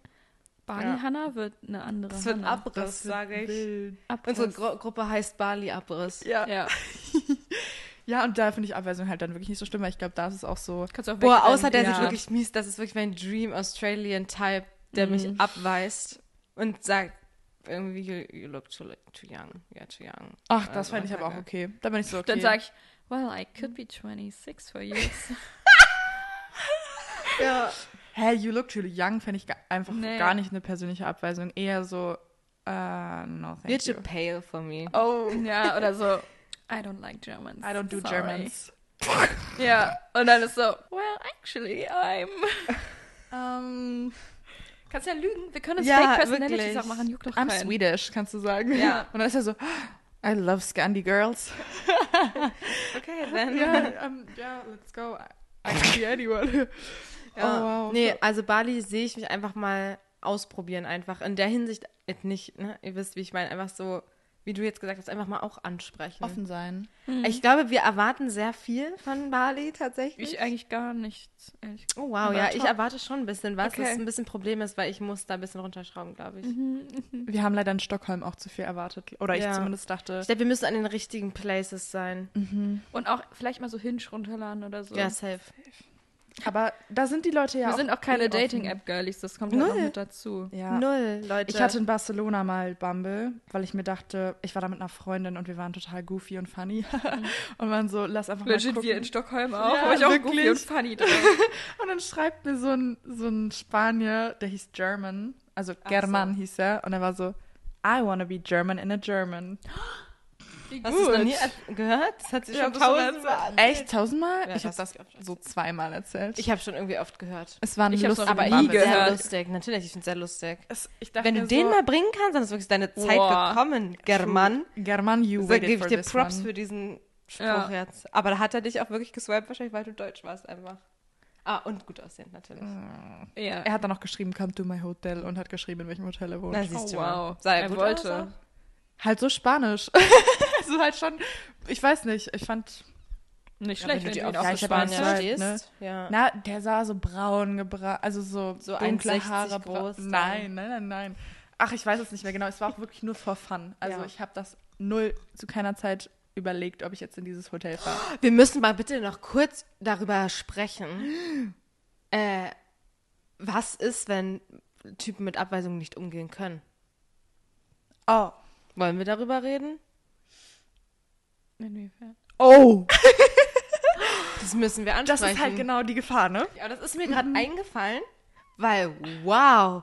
Bali Ja. Hanna wird eine andere Das wird Hanna. Abriss, sage ich. wild. Abriss. Unsere Gru Gruppe heißt Bali Abriss. Ja. Ja. ja, und da finde ich Abweisung halt dann wirklich nicht so schlimm, weil ich glaube, da ist es auch so. Kannst du auch Boah, außer der Ja. sieht wirklich mies. Das ist wirklich mein Dream Australian Type, der Mhm. mich abweist und sagt irgendwie, you, you look too, too young. You're too young. Ach, das Also, fände ich aber auch okay. okay. Da bin ich so okay. Dann sag ich, well, I could be 26 for years. Ja. Hä, you look too young, fände ich einfach Nee. gar nicht eine persönliche Abweisung. Eher so, äh, no, thank You're you. too pale for me. Oh, ja, oder so, I don't like Germans. I don't do Sorry. Germans. Ja, und dann ist so, well, actually, I'm... Um, Kannst ja lügen, wir können uns Ja, Fake Personalities auch machen, juckt doch I'm keinen. Swedish, kannst du sagen. Ja. Und dann ist er so, I love Scandi Girls. Okay, then. ja, um, ja, let's go. I can be anyone. Ja. Oh, wow. Nee, also Bali sehe ich mich einfach mal ausprobieren, einfach. In der Hinsicht äh, nicht, ne? Ihr wisst, wie ich meine, einfach so, wie du jetzt gesagt hast, einfach mal auch ansprechen. Offen sein. Ich glaube, wir erwarten sehr viel von Bali tatsächlich. Ich eigentlich gar nichts, ehrlich oh wow, Aber ja, ich top. erwarte schon ein bisschen was, Okay. was ein bisschen Problem ist, weil ich muss da ein bisschen runterschrauben, glaube ich. Wir haben leider in Stockholm auch zu viel erwartet. Oder ich Ja. zumindest dachte. Ich glaube, wir müssen an den richtigen Places sein. Und auch vielleicht mal so Hinge runterladen oder so. Ja, safe. Aber da sind die Leute ja Wir auch sind auch keine eh. Dating-App-Girlies, das kommt halt Null. auch mit dazu. Ja. Null, Leute. Ich hatte in Barcelona mal Bumble, weil ich mir dachte, ich war da mit einer Freundin und wir waren total goofy und funny. und waren so, lass einfach mal Legit gucken. wir in Stockholm auch, Ja, aber ich auch wirklich. goofy und funny drauf. Und dann schreibt mir so ein, so ein Spanier, der hieß German, also German hieß er, und er war so, I wanna be German in a German. Wie Hast du es noch nie gehört? Das hat sich Ich schon tausendmal Echt? Tausendmal? Ja, ich habe das so zweimal erzählt. Ich habe schon irgendwie oft gehört. es war ein Ich lustiger Aber nie ich Bumble. sehr gehört. lustig. Natürlich, ich finde es sehr lustig. Es, Wenn du mir den so, mal bringen kannst, dann ist wirklich deine Zeit Boah. gekommen, German. German, you So waited gebe ich dir Props one. für diesen Spruch Ja. jetzt. Aber da hat er dich auch wirklich geswiped, wahrscheinlich, weil du deutsch warst einfach. Ah, und gut aussehend natürlich. Ja. Er hat dann noch geschrieben, come to my hotel und hat geschrieben, in welchem Hotel er wohnt. Na, siehst du Oh, mal. wow. Sah er Er gut wollte. Halt so Spanisch. also halt schon, ich weiß nicht, ich fand, Nicht Ja, schlecht, wenn wenn du auf Spanier gesagt, stehst. Ja. na, der sah so braun gebrannt, also so, So dunkle 1,60 Haare. groß. Nein, nein, nein, nein. Ach, ich weiß es nicht mehr genau. Es war auch wirklich nur for fun. Also Ja. ich habe das null zu keiner Zeit überlegt, ob ich jetzt in dieses Hotel fahre. Wir müssen mal bitte noch kurz darüber sprechen. Äh, was ist, wenn Typen mit Abweisungen nicht umgehen können? Oh. Wollen wir darüber reden? Inwiefern? Oh. Das müssen wir ansprechen. Das ist halt genau die Gefahr, ne? Ja, das ist mir gerade eingefallen, weil wow,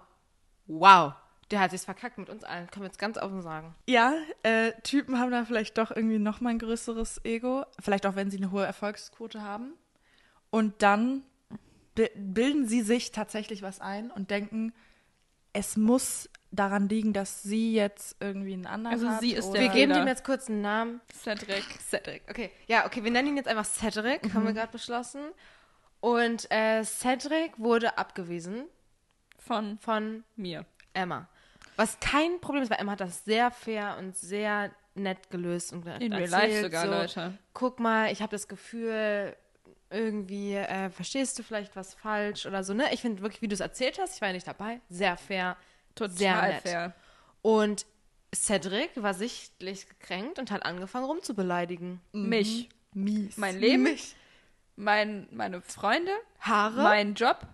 wow, der hat sich's verkackt mit uns allen. Können wir jetzt ganz offen sagen. Ja, äh, Typen haben da vielleicht doch irgendwie noch mal ein größeres Ego. Vielleicht auch, wenn sie eine hohe Erfolgsquote haben. Und dann bi bilden sie sich tatsächlich was ein und denken, es muss daran liegen, dass sie jetzt irgendwie einen anderen Also hat. sie ist der Wir geben dem jetzt kurz einen Namen. Cedric. Cedric. Okay, ja, okay, wir nennen ihn jetzt einfach Cedric, haben wir gerade beschlossen. Und äh, Cedric wurde abgewiesen Von von mir. Emma. Was kein Problem ist, weil Emma hat das sehr fair und sehr nett gelöst und In real erzählt, life sogar, so, Leute. Guck mal, ich habe das Gefühl, irgendwie äh, verstehst du vielleicht was falsch oder so, ne? Ich finde wirklich, wie du es erzählt hast, ich war ja nicht dabei, sehr fair, Total sehr nett. fair. Und Cedric war sichtlich gekränkt und hat angefangen rumzubeleidigen. Mich. Mies. Mein Leben. Mein, meine Freunde. Haare, Mein Job.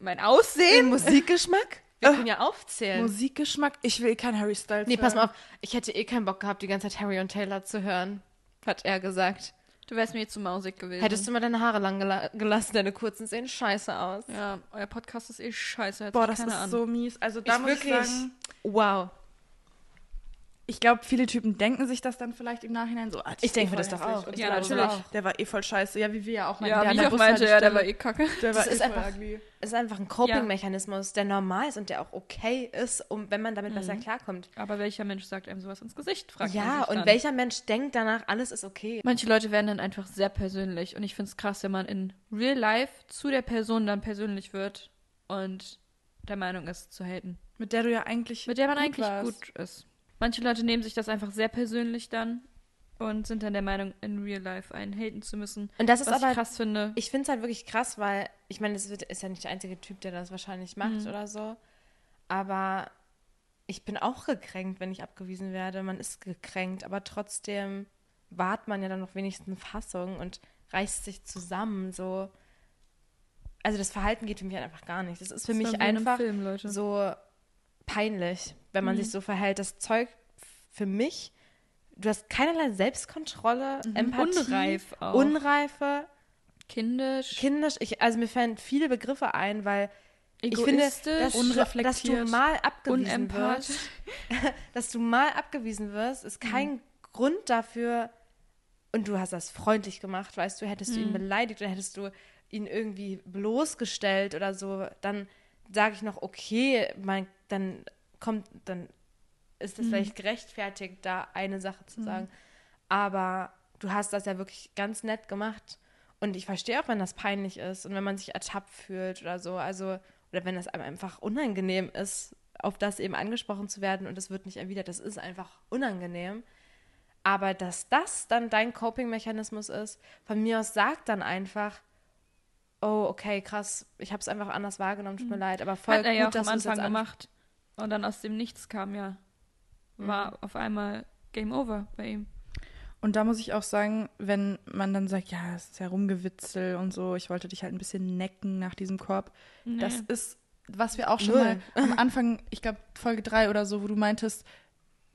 Mein den Aussehen. Musikgeschmack. Wir können ja aufzählen. Musikgeschmack. Ich will kein Harry Styles. nee, pass hören. mal auf, ich hätte eh keinen Bock gehabt, die ganze Zeit Harry und Taylor zu hören, hat er gesagt. Du wärst mir zu mausig gewesen. Hättest du mal deine Haare lang gela gelassen, deine kurzen sehen scheiße aus. Ja, euer Podcast ist eh scheiße. hört Boah, das ist an. so mies. Also da Ich muss ich wirklich- sagen, Wow. Ich glaube, viele Typen denken sich das dann vielleicht im Nachhinein so. Ah, Ich ist eh denke mir das doch auch. und Ja, natürlich. auch. Der war eh voll scheiße. Ja, wie wir ja auch meinten. Ja, der wie ich auch meinte, ja, der war eh kacke. der Das war ist eh voll einfach- ist einfach ein Coping-Mechanismus, der normal ist und der auch okay ist, um, wenn man damit besser klarkommt. Aber welcher Mensch sagt einem sowas ins Gesicht? Fragt man Ja, sich und dann. welcher Mensch denkt danach, alles ist okay? Manche Leute werden dann einfach sehr persönlich und ich finde es krass, wenn man in real life zu der Person dann persönlich wird und der Meinung ist zu haten. Mit der du ja eigentlich. Mit der man gut eigentlich warst. gut ist. Manche Leute nehmen sich das einfach sehr persönlich dann und sind dann der Meinung, in real life einen haten zu müssen. Und das ist was aber, ich krass finde. ich finde es halt wirklich krass, weil, ich meine, es ist ja nicht der einzige Typ, der das wahrscheinlich macht Mhm. oder so. Aber ich bin auch gekränkt, wenn ich abgewiesen werde. Man ist gekränkt, aber trotzdem wahrt man ja dann noch wenigstens Fassung und reißt sich zusammen. So. Also das Verhalten geht für mich einfach gar nicht. Das ist für Das mich einfach Film, so peinlich, wenn man Mhm. sich so verhält. Das Zeug für mich, du hast keinerlei Selbstkontrolle, Empathie, Unreif auch. Unreife, Kindisch, kindisch. Ich, also mir fallen viele Begriffe ein, weil ich finde, dass, egoistisch, du- dass du mal abgewiesen wirst, dass du mal abgewiesen wirst, ist kein Grund dafür. Und du hast das freundlich gemacht, weißt du, hättest du ihn beleidigt oder hättest du ihn irgendwie bloßgestellt oder so, dann sage ich noch, okay, mein, dann kommt, dann ist es vielleicht gerechtfertigt, da eine Sache zu sagen. Aber du hast das ja wirklich ganz nett gemacht. Und ich verstehe auch, wenn das peinlich ist und wenn man sich ertappt fühlt oder so. Also, oder wenn das einem einfach unangenehm ist, auf das eben angesprochen zu werden und es wird nicht erwidert. Das ist einfach unangenehm. Aber dass das dann dein Coping-Mechanismus ist, von mir aus sagt dann einfach, oh, okay, krass, ich habe es einfach anders wahrgenommen, tut mir leid, aber voll Hat er ja gut, auch dass am Anfang gemacht. Und dann aus dem Nichts kam ja, war auf einmal Game Over bei ihm. Und da muss ich auch sagen, wenn man dann sagt, ja, es ist ja Rumgewitzel und so, ich wollte dich halt ein bisschen necken nach diesem Korb. Nee. Das ist, was wir auch schon Null. mal am Anfang, ich glaube Folge 3 oder so, wo du meintest,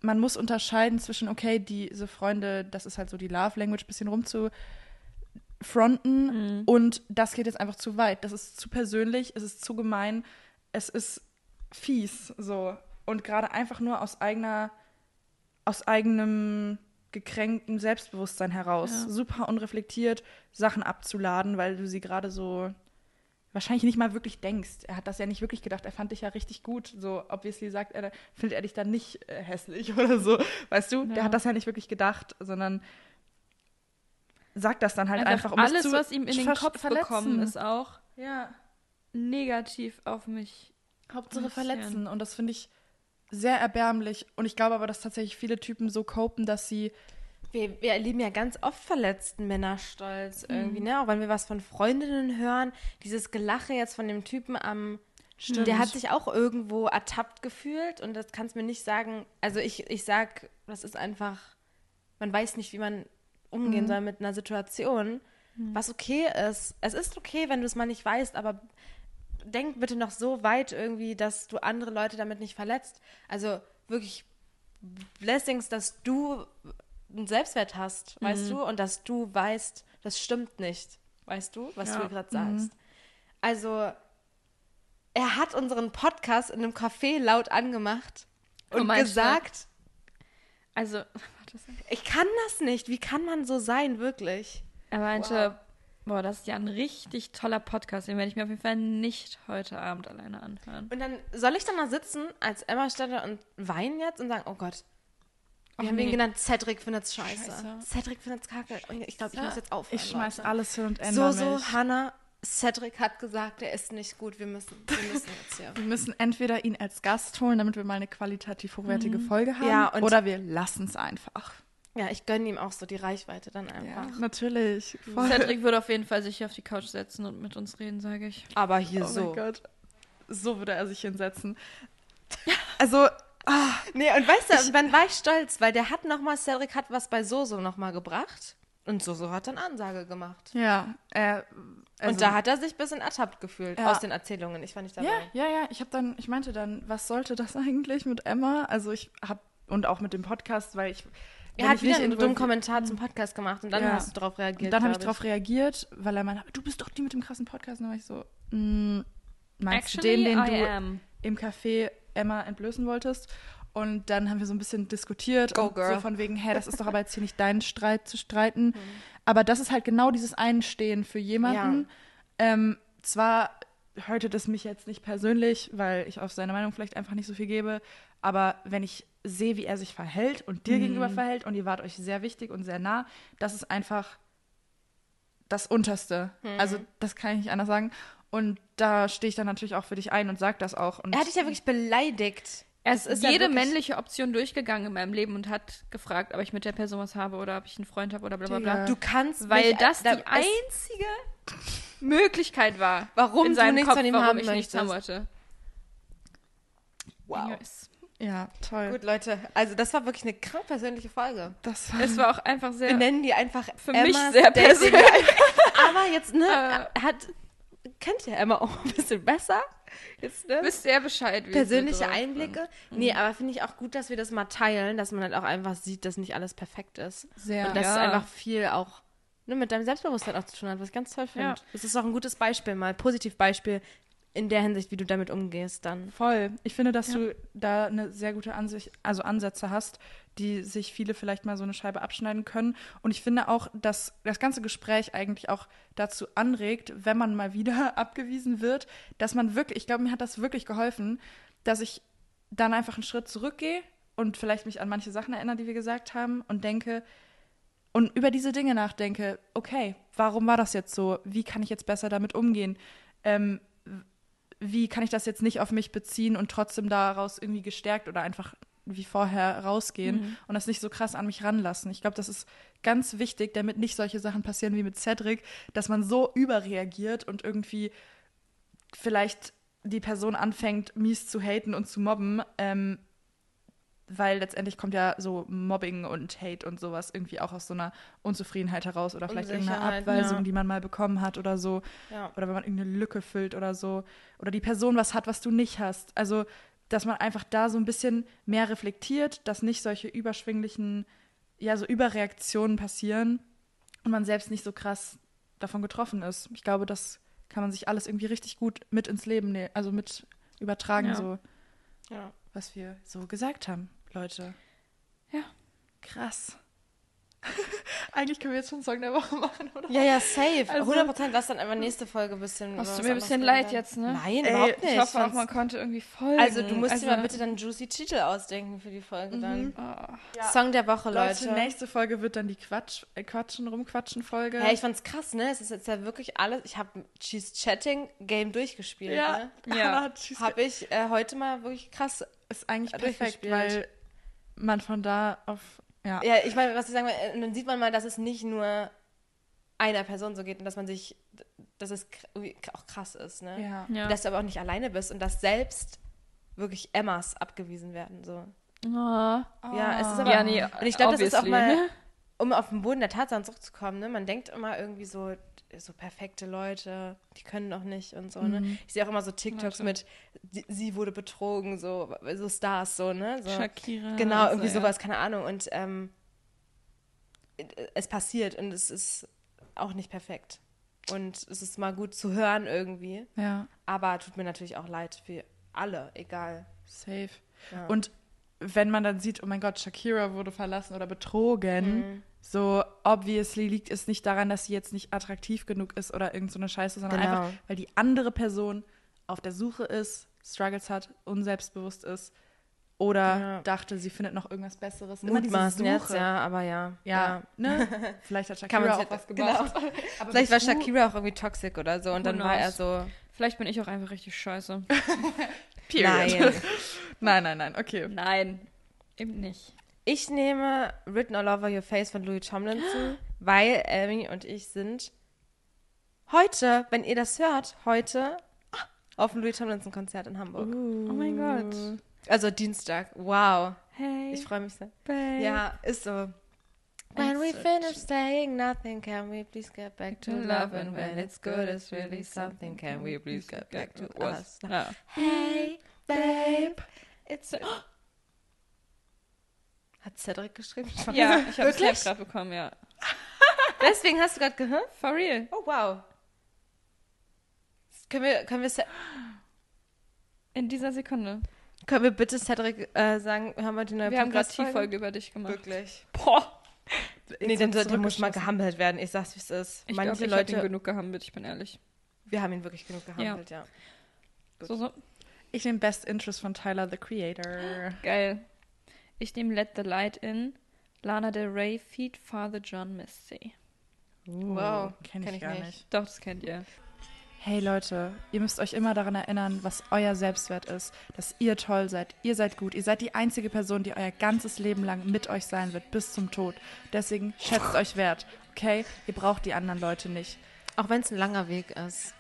man muss unterscheiden zwischen, okay, diese Freunde, das ist halt so die Love Language, bisschen rumzufronten Mhm. und das geht jetzt einfach zu weit. Das ist zu persönlich, es ist zu gemein, es ist fies, so. Und gerade einfach nur aus eigener, aus eigenem gekränkten Selbstbewusstsein heraus, Ja. super unreflektiert Sachen abzuladen, weil du sie gerade so wahrscheinlich nicht mal wirklich denkst. Er hat das ja nicht wirklich gedacht. Er fand dich ja richtig gut. So, obviously sagt er, findet er dich dann nicht äh, hässlich oder so. Weißt du? Der Ja. hat das ja nicht wirklich gedacht, sondern sagt das dann halt einfach, Einfach, um es alles, zu was ihm in den Kopf verletzen. gekommen ist, auch Ja, negativ auf mich. Hauptsache verletzen. Und das finde ich sehr erbärmlich. Und ich glaube aber, dass tatsächlich viele Typen so copen, dass sie Wir, wir erleben ja ganz oft verletzten Männerstolz Mhm. irgendwie, ne? Auch wenn wir was von Freundinnen hören, dieses Gelache jetzt von dem Typen am. Der hat sich auch irgendwo ertappt gefühlt und das kannst mir nicht sagen. Also ich, ich sag, das ist einfach, man weiß nicht, wie man umgehen Mhm. soll mit einer Situation, was okay ist. Es ist okay, wenn du es mal nicht weißt, aber denk bitte noch so weit irgendwie, dass du andere Leute damit nicht verletzt. Also wirklich Blessings, dass du einen Selbstwert hast, weißt du, und dass du weißt, das stimmt nicht, weißt du, was Ja. du gerade sagst. Also, er hat unseren Podcast in einem Café laut angemacht Oh, und gesagt, Also, ich kann das nicht, wie kann man so sein, wirklich? er meinte, boah, das ist ja ein richtig toller Podcast, den werde ich mir auf jeden Fall nicht heute Abend alleine anhören. Und dann soll ich dann da sitzen als Emma Stelle und weinen jetzt und sagen, oh Gott, wir Ach haben ihn nee. genannt, Cedric findet's scheiße. Scheiße. Cedric findet's kacke. Und ich glaube, ich muss jetzt aufhören. Ich schmeiß Leute. alles hin und So, ändere so, mich. Hannah, Cedric hat gesagt, er ist nicht gut. Wir müssen, wir müssen jetzt hier. Wir müssen entweder ihn als Gast holen, damit wir mal eine qualitativ hochwertige Folge haben, Mhm. Ja, und- oder wir lassen es einfach. Ja, ich gönne ihm auch so die Reichweite dann einfach. natürlich. Voll. Cedric würde auf jeden Fall sich hier auf die Couch setzen und mit uns reden, sage ich. Aber hier Oh so. mein Gott. So würde er sich hinsetzen. Also, Nee, und weißt du, dann war ich stolz, weil der hat nochmal, Cedric hat was bei Soso nochmal gebracht. Und Soso hat dann Ansage gemacht. ja, er. Also, und da hat er sich ein bisschen ertappt gefühlt Ja. aus den Erzählungen. Ich war nicht dabei. Ja, ja, ja. Ich habe dann, ich meinte dann, was sollte das eigentlich mit Emma? Also ich habe und auch mit dem Podcast, weil ich. Er hat ich wieder einen dummen Kommentar zum Podcast gemacht und dann Ja. hast du darauf reagiert. Und dann habe ich glaub darauf reagiert, weil er meinte, du bist doch die mit dem krassen Podcast. Und dann war ich so, mm, meinst du den, den du am. im Café Emma entblößen wolltest? Und dann haben wir so ein bisschen diskutiert Go, girl. so von wegen, hey, das ist doch aber jetzt hier nicht dein Streit zu streiten. Mhm. Aber das ist halt genau dieses Einstehen für jemanden. Ähm, zwar hörte das mich jetzt nicht persönlich, weil ich auf seine Meinung vielleicht einfach nicht so viel gebe, aber wenn ich sehe, wie er sich verhält und dir gegenüber verhält und ihr wart euch sehr wichtig und sehr nah, das ist einfach das Unterste. Also das kann ich nicht anders sagen. Und da stehe ich dann natürlich auch für dich ein und sag das auch. Und Er hat dich ja wirklich beleidigt. Er Das ist, ja jede wirklich- männliche Option durchgegangen in meinem Leben und hat gefragt, ob ich mit der Person was habe oder ob ich einen Freund habe oder bla bla bla. Du kannst Weil mich- das da- die es- einzige Möglichkeit war, Warum in du seinem nichts Kopf, von ihm warum haben ich nichts haben wollte. Wow. Anyways. ja, toll. Gut, Leute. Also das war wirklich eine krank persönliche Folge. Das Es war auch einfach sehr Wir nennen die einfach für mich Emmas sehr Dating- persönlich. Aber jetzt, ne, Äh. hat, kennt ihr Emma auch ein bisschen besser. Jetzt, ne? Wisst ihr Bescheid? wie Persönliche Einblicke. sind. Nee, aber finde ich auch gut, dass wir das mal teilen, dass man halt auch einfach sieht, dass nicht alles perfekt ist. Sehr. Und dass Ja. es einfach viel auch ne, mit deinem Selbstbewusstsein auch zu tun hat, was ich ganz toll finde. Ja. Das ist auch ein gutes Beispiel, mal Positivbeispiel in der Hinsicht, wie du damit umgehst dann. Voll. Ich finde, dass Ja. du da eine sehr gute Ansicht, also Ansätze hast, die sich viele vielleicht mal so eine Scheibe abschneiden können. Und ich finde auch, dass das ganze Gespräch eigentlich auch dazu anregt, wenn man mal wieder abgewiesen wird, dass man wirklich, ich glaube, mir hat das wirklich geholfen, dass ich dann einfach einen Schritt zurückgehe und vielleicht mich an manche Sachen erinnere, die wir gesagt haben und denke, und über diese Dinge nachdenke, okay, warum war das jetzt so? Wie kann ich jetzt besser damit umgehen? Ähm, wie kann ich das jetzt nicht auf mich beziehen und trotzdem daraus irgendwie gestärkt oder einfach wie vorher rausgehen und das nicht so krass an mich ranlassen. Ich glaube, das ist ganz wichtig, damit nicht solche Sachen passieren wie mit Cedric, dass man so überreagiert und irgendwie vielleicht die Person anfängt, mies zu haten und zu mobben. Ähm, weil letztendlich kommt ja so Mobbing und Hate und sowas irgendwie auch aus so einer Unzufriedenheit heraus oder vielleicht irgendeine Unsicherheit, Abweisung, ja. die man mal bekommen hat oder so. Ja. Oder wenn man irgendeine Lücke füllt oder so. Oder die Person was hat, was du nicht hast. Also, dass man einfach da so ein bisschen mehr reflektiert, dass nicht solche überschwinglichen, ja, so Überreaktionen passieren und man selbst nicht so krass davon getroffen ist. Ich glaube, das kann man sich alles irgendwie richtig gut mit ins Leben nehmen, also mit übertragen, Ja. so Ja. was wir so gesagt haben, Leute. Ja. Krass. Eigentlich können wir jetzt schon Song der Woche machen, oder? Ja, ja, safe. Also- 100 Prozent. Lass dann einfach nächste Folge ein bisschen. Hast du mir ein bisschen leid dann. jetzt, ne? Nein, Ey, überhaupt nicht. Ich hoffe auch, man konnte irgendwie folgen. also, du musst dir mal Also- bitte dann juicy Titel ausdenken für die Folge dann. Ah. Song der Woche, Leute, Leute. nächste Folge wird dann die Quatsch, äh, Quatschen, rumquatschen Folge. Hey, ich fand's krass, ne? Es ist jetzt ja wirklich alles. Ich habe She's Chatting Game durchgespielt, ne? Ja. Ah, tschüss. Habe ich äh, heute mal wirklich krass. ist eigentlich perfekt, durchgespielt. weil man von da auf ja, Ja, ich meine, was ich sagen will, äh, dann sieht man mal, dass es nicht nur einer Person so geht und dass man sich, dass es auch krass ist, ne? ja. Ja. Dass du aber auch nicht alleine bist und dass selbst wirklich Emmas abgewiesen werden, so. Ah. Ja, es ist aber. Ja, nee, und ich glaube, das ist auch mal, um auf den Boden der Tatsachen zurückzukommen, ne? Man denkt immer irgendwie so, so perfekte Leute, die können doch nicht und so, ne? Ich sehe auch immer so TikToks mit, sie, sie wurde betrogen, so, so Stars, so, ne? So. Shakira. Genau, also, irgendwie ja. sowas, keine Ahnung. Und ähm, es passiert und es ist auch nicht perfekt. Und es ist mal gut zu hören irgendwie. ja, Aber tut mir natürlich auch leid für alle, egal. safe. Ja. Und wenn man dann sieht, oh mein Gott, Shakira wurde verlassen oder betrogen, Mhm. So obviously liegt es nicht daran, dass sie jetzt nicht attraktiv genug ist oder irgend so eine Scheiße, sondern Genau. einfach, weil die andere Person auf der Suche ist, Struggles hat, unselbstbewusst ist oder Ja. dachte, sie findet noch irgendwas Besseres. Immer diese Mutmaßen jetzt, Suche. ja, aber ja. Ja, ne? Vielleicht hat Shakira auch was genau. gemacht. Aber Vielleicht war Shakira auch irgendwie toxic oder so und dann war er so. Vielleicht bin ich auch einfach richtig scheiße. Period. nein, nein, nein, okay. Nein, eben nicht. Ich nehme Written All Over Your Face von Louis Tomlinson, weil Amy und ich sind heute, wenn ihr das hört, heute auf dem Louis Tomlinson Konzert in Hamburg. Oh mein Gott. Also Dienstag. Wow. Hey, Ich freue mich sehr. babe. Ja, ist so. When we finish saying nothing, can we please get back to love? And when it's good, it's really something. Can we please get back to us? Hey, babe, it's. Hat Cedric geschrieben? Ja, ich habe es gerade bekommen, ja. Deswegen hast du gerade gehört? For real. Oh, wow. Können wir, können wir, Ce- In dieser Sekunde. können wir bitte Cedric äh, sagen, haben wir die neue Wir haben gerade Podcast-Folge? T-Folge über dich gemacht. Wirklich. Boah. Nee, dann der muss mal gehampelt werden. Ich sag's, wie es ist. Ich Manche glaube, ich Leute... Ihn genug gehampelt, ich bin ehrlich. wir haben ihn wirklich genug gehampelt, ja. Gut. So, so. Ich nehme Best Interest von Tyler, the Creator. Geil. Ich nehme Let the Light In. Lana Del Rey, Feed Father John Misty. Wow, Kenne kenn ich gar nicht. nicht. Doch, das kennt ihr. Hey Leute, ihr müsst euch immer daran erinnern, was euer Selbstwert ist, dass ihr toll seid, ihr seid gut, ihr seid die einzige Person, die euer ganzes Leben lang mit euch sein wird, bis zum Tod. Deswegen schätzt euch wert, okay? Ihr braucht die anderen Leute nicht. Auch wenn es ein langer Weg ist.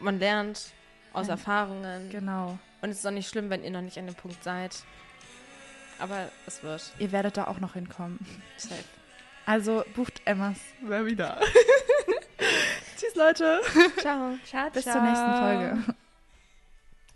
Man lernt aus Erfahrungen. Genau. Und es ist auch nicht schlimm, wenn ihr noch nicht an dem Punkt seid. Aber es wird. Ihr werdet da auch noch hinkommen. Safe. Also bucht Emmas mal wieder. Tschüss Leute. Ciao. Ciao, Bis zur nächsten Folge.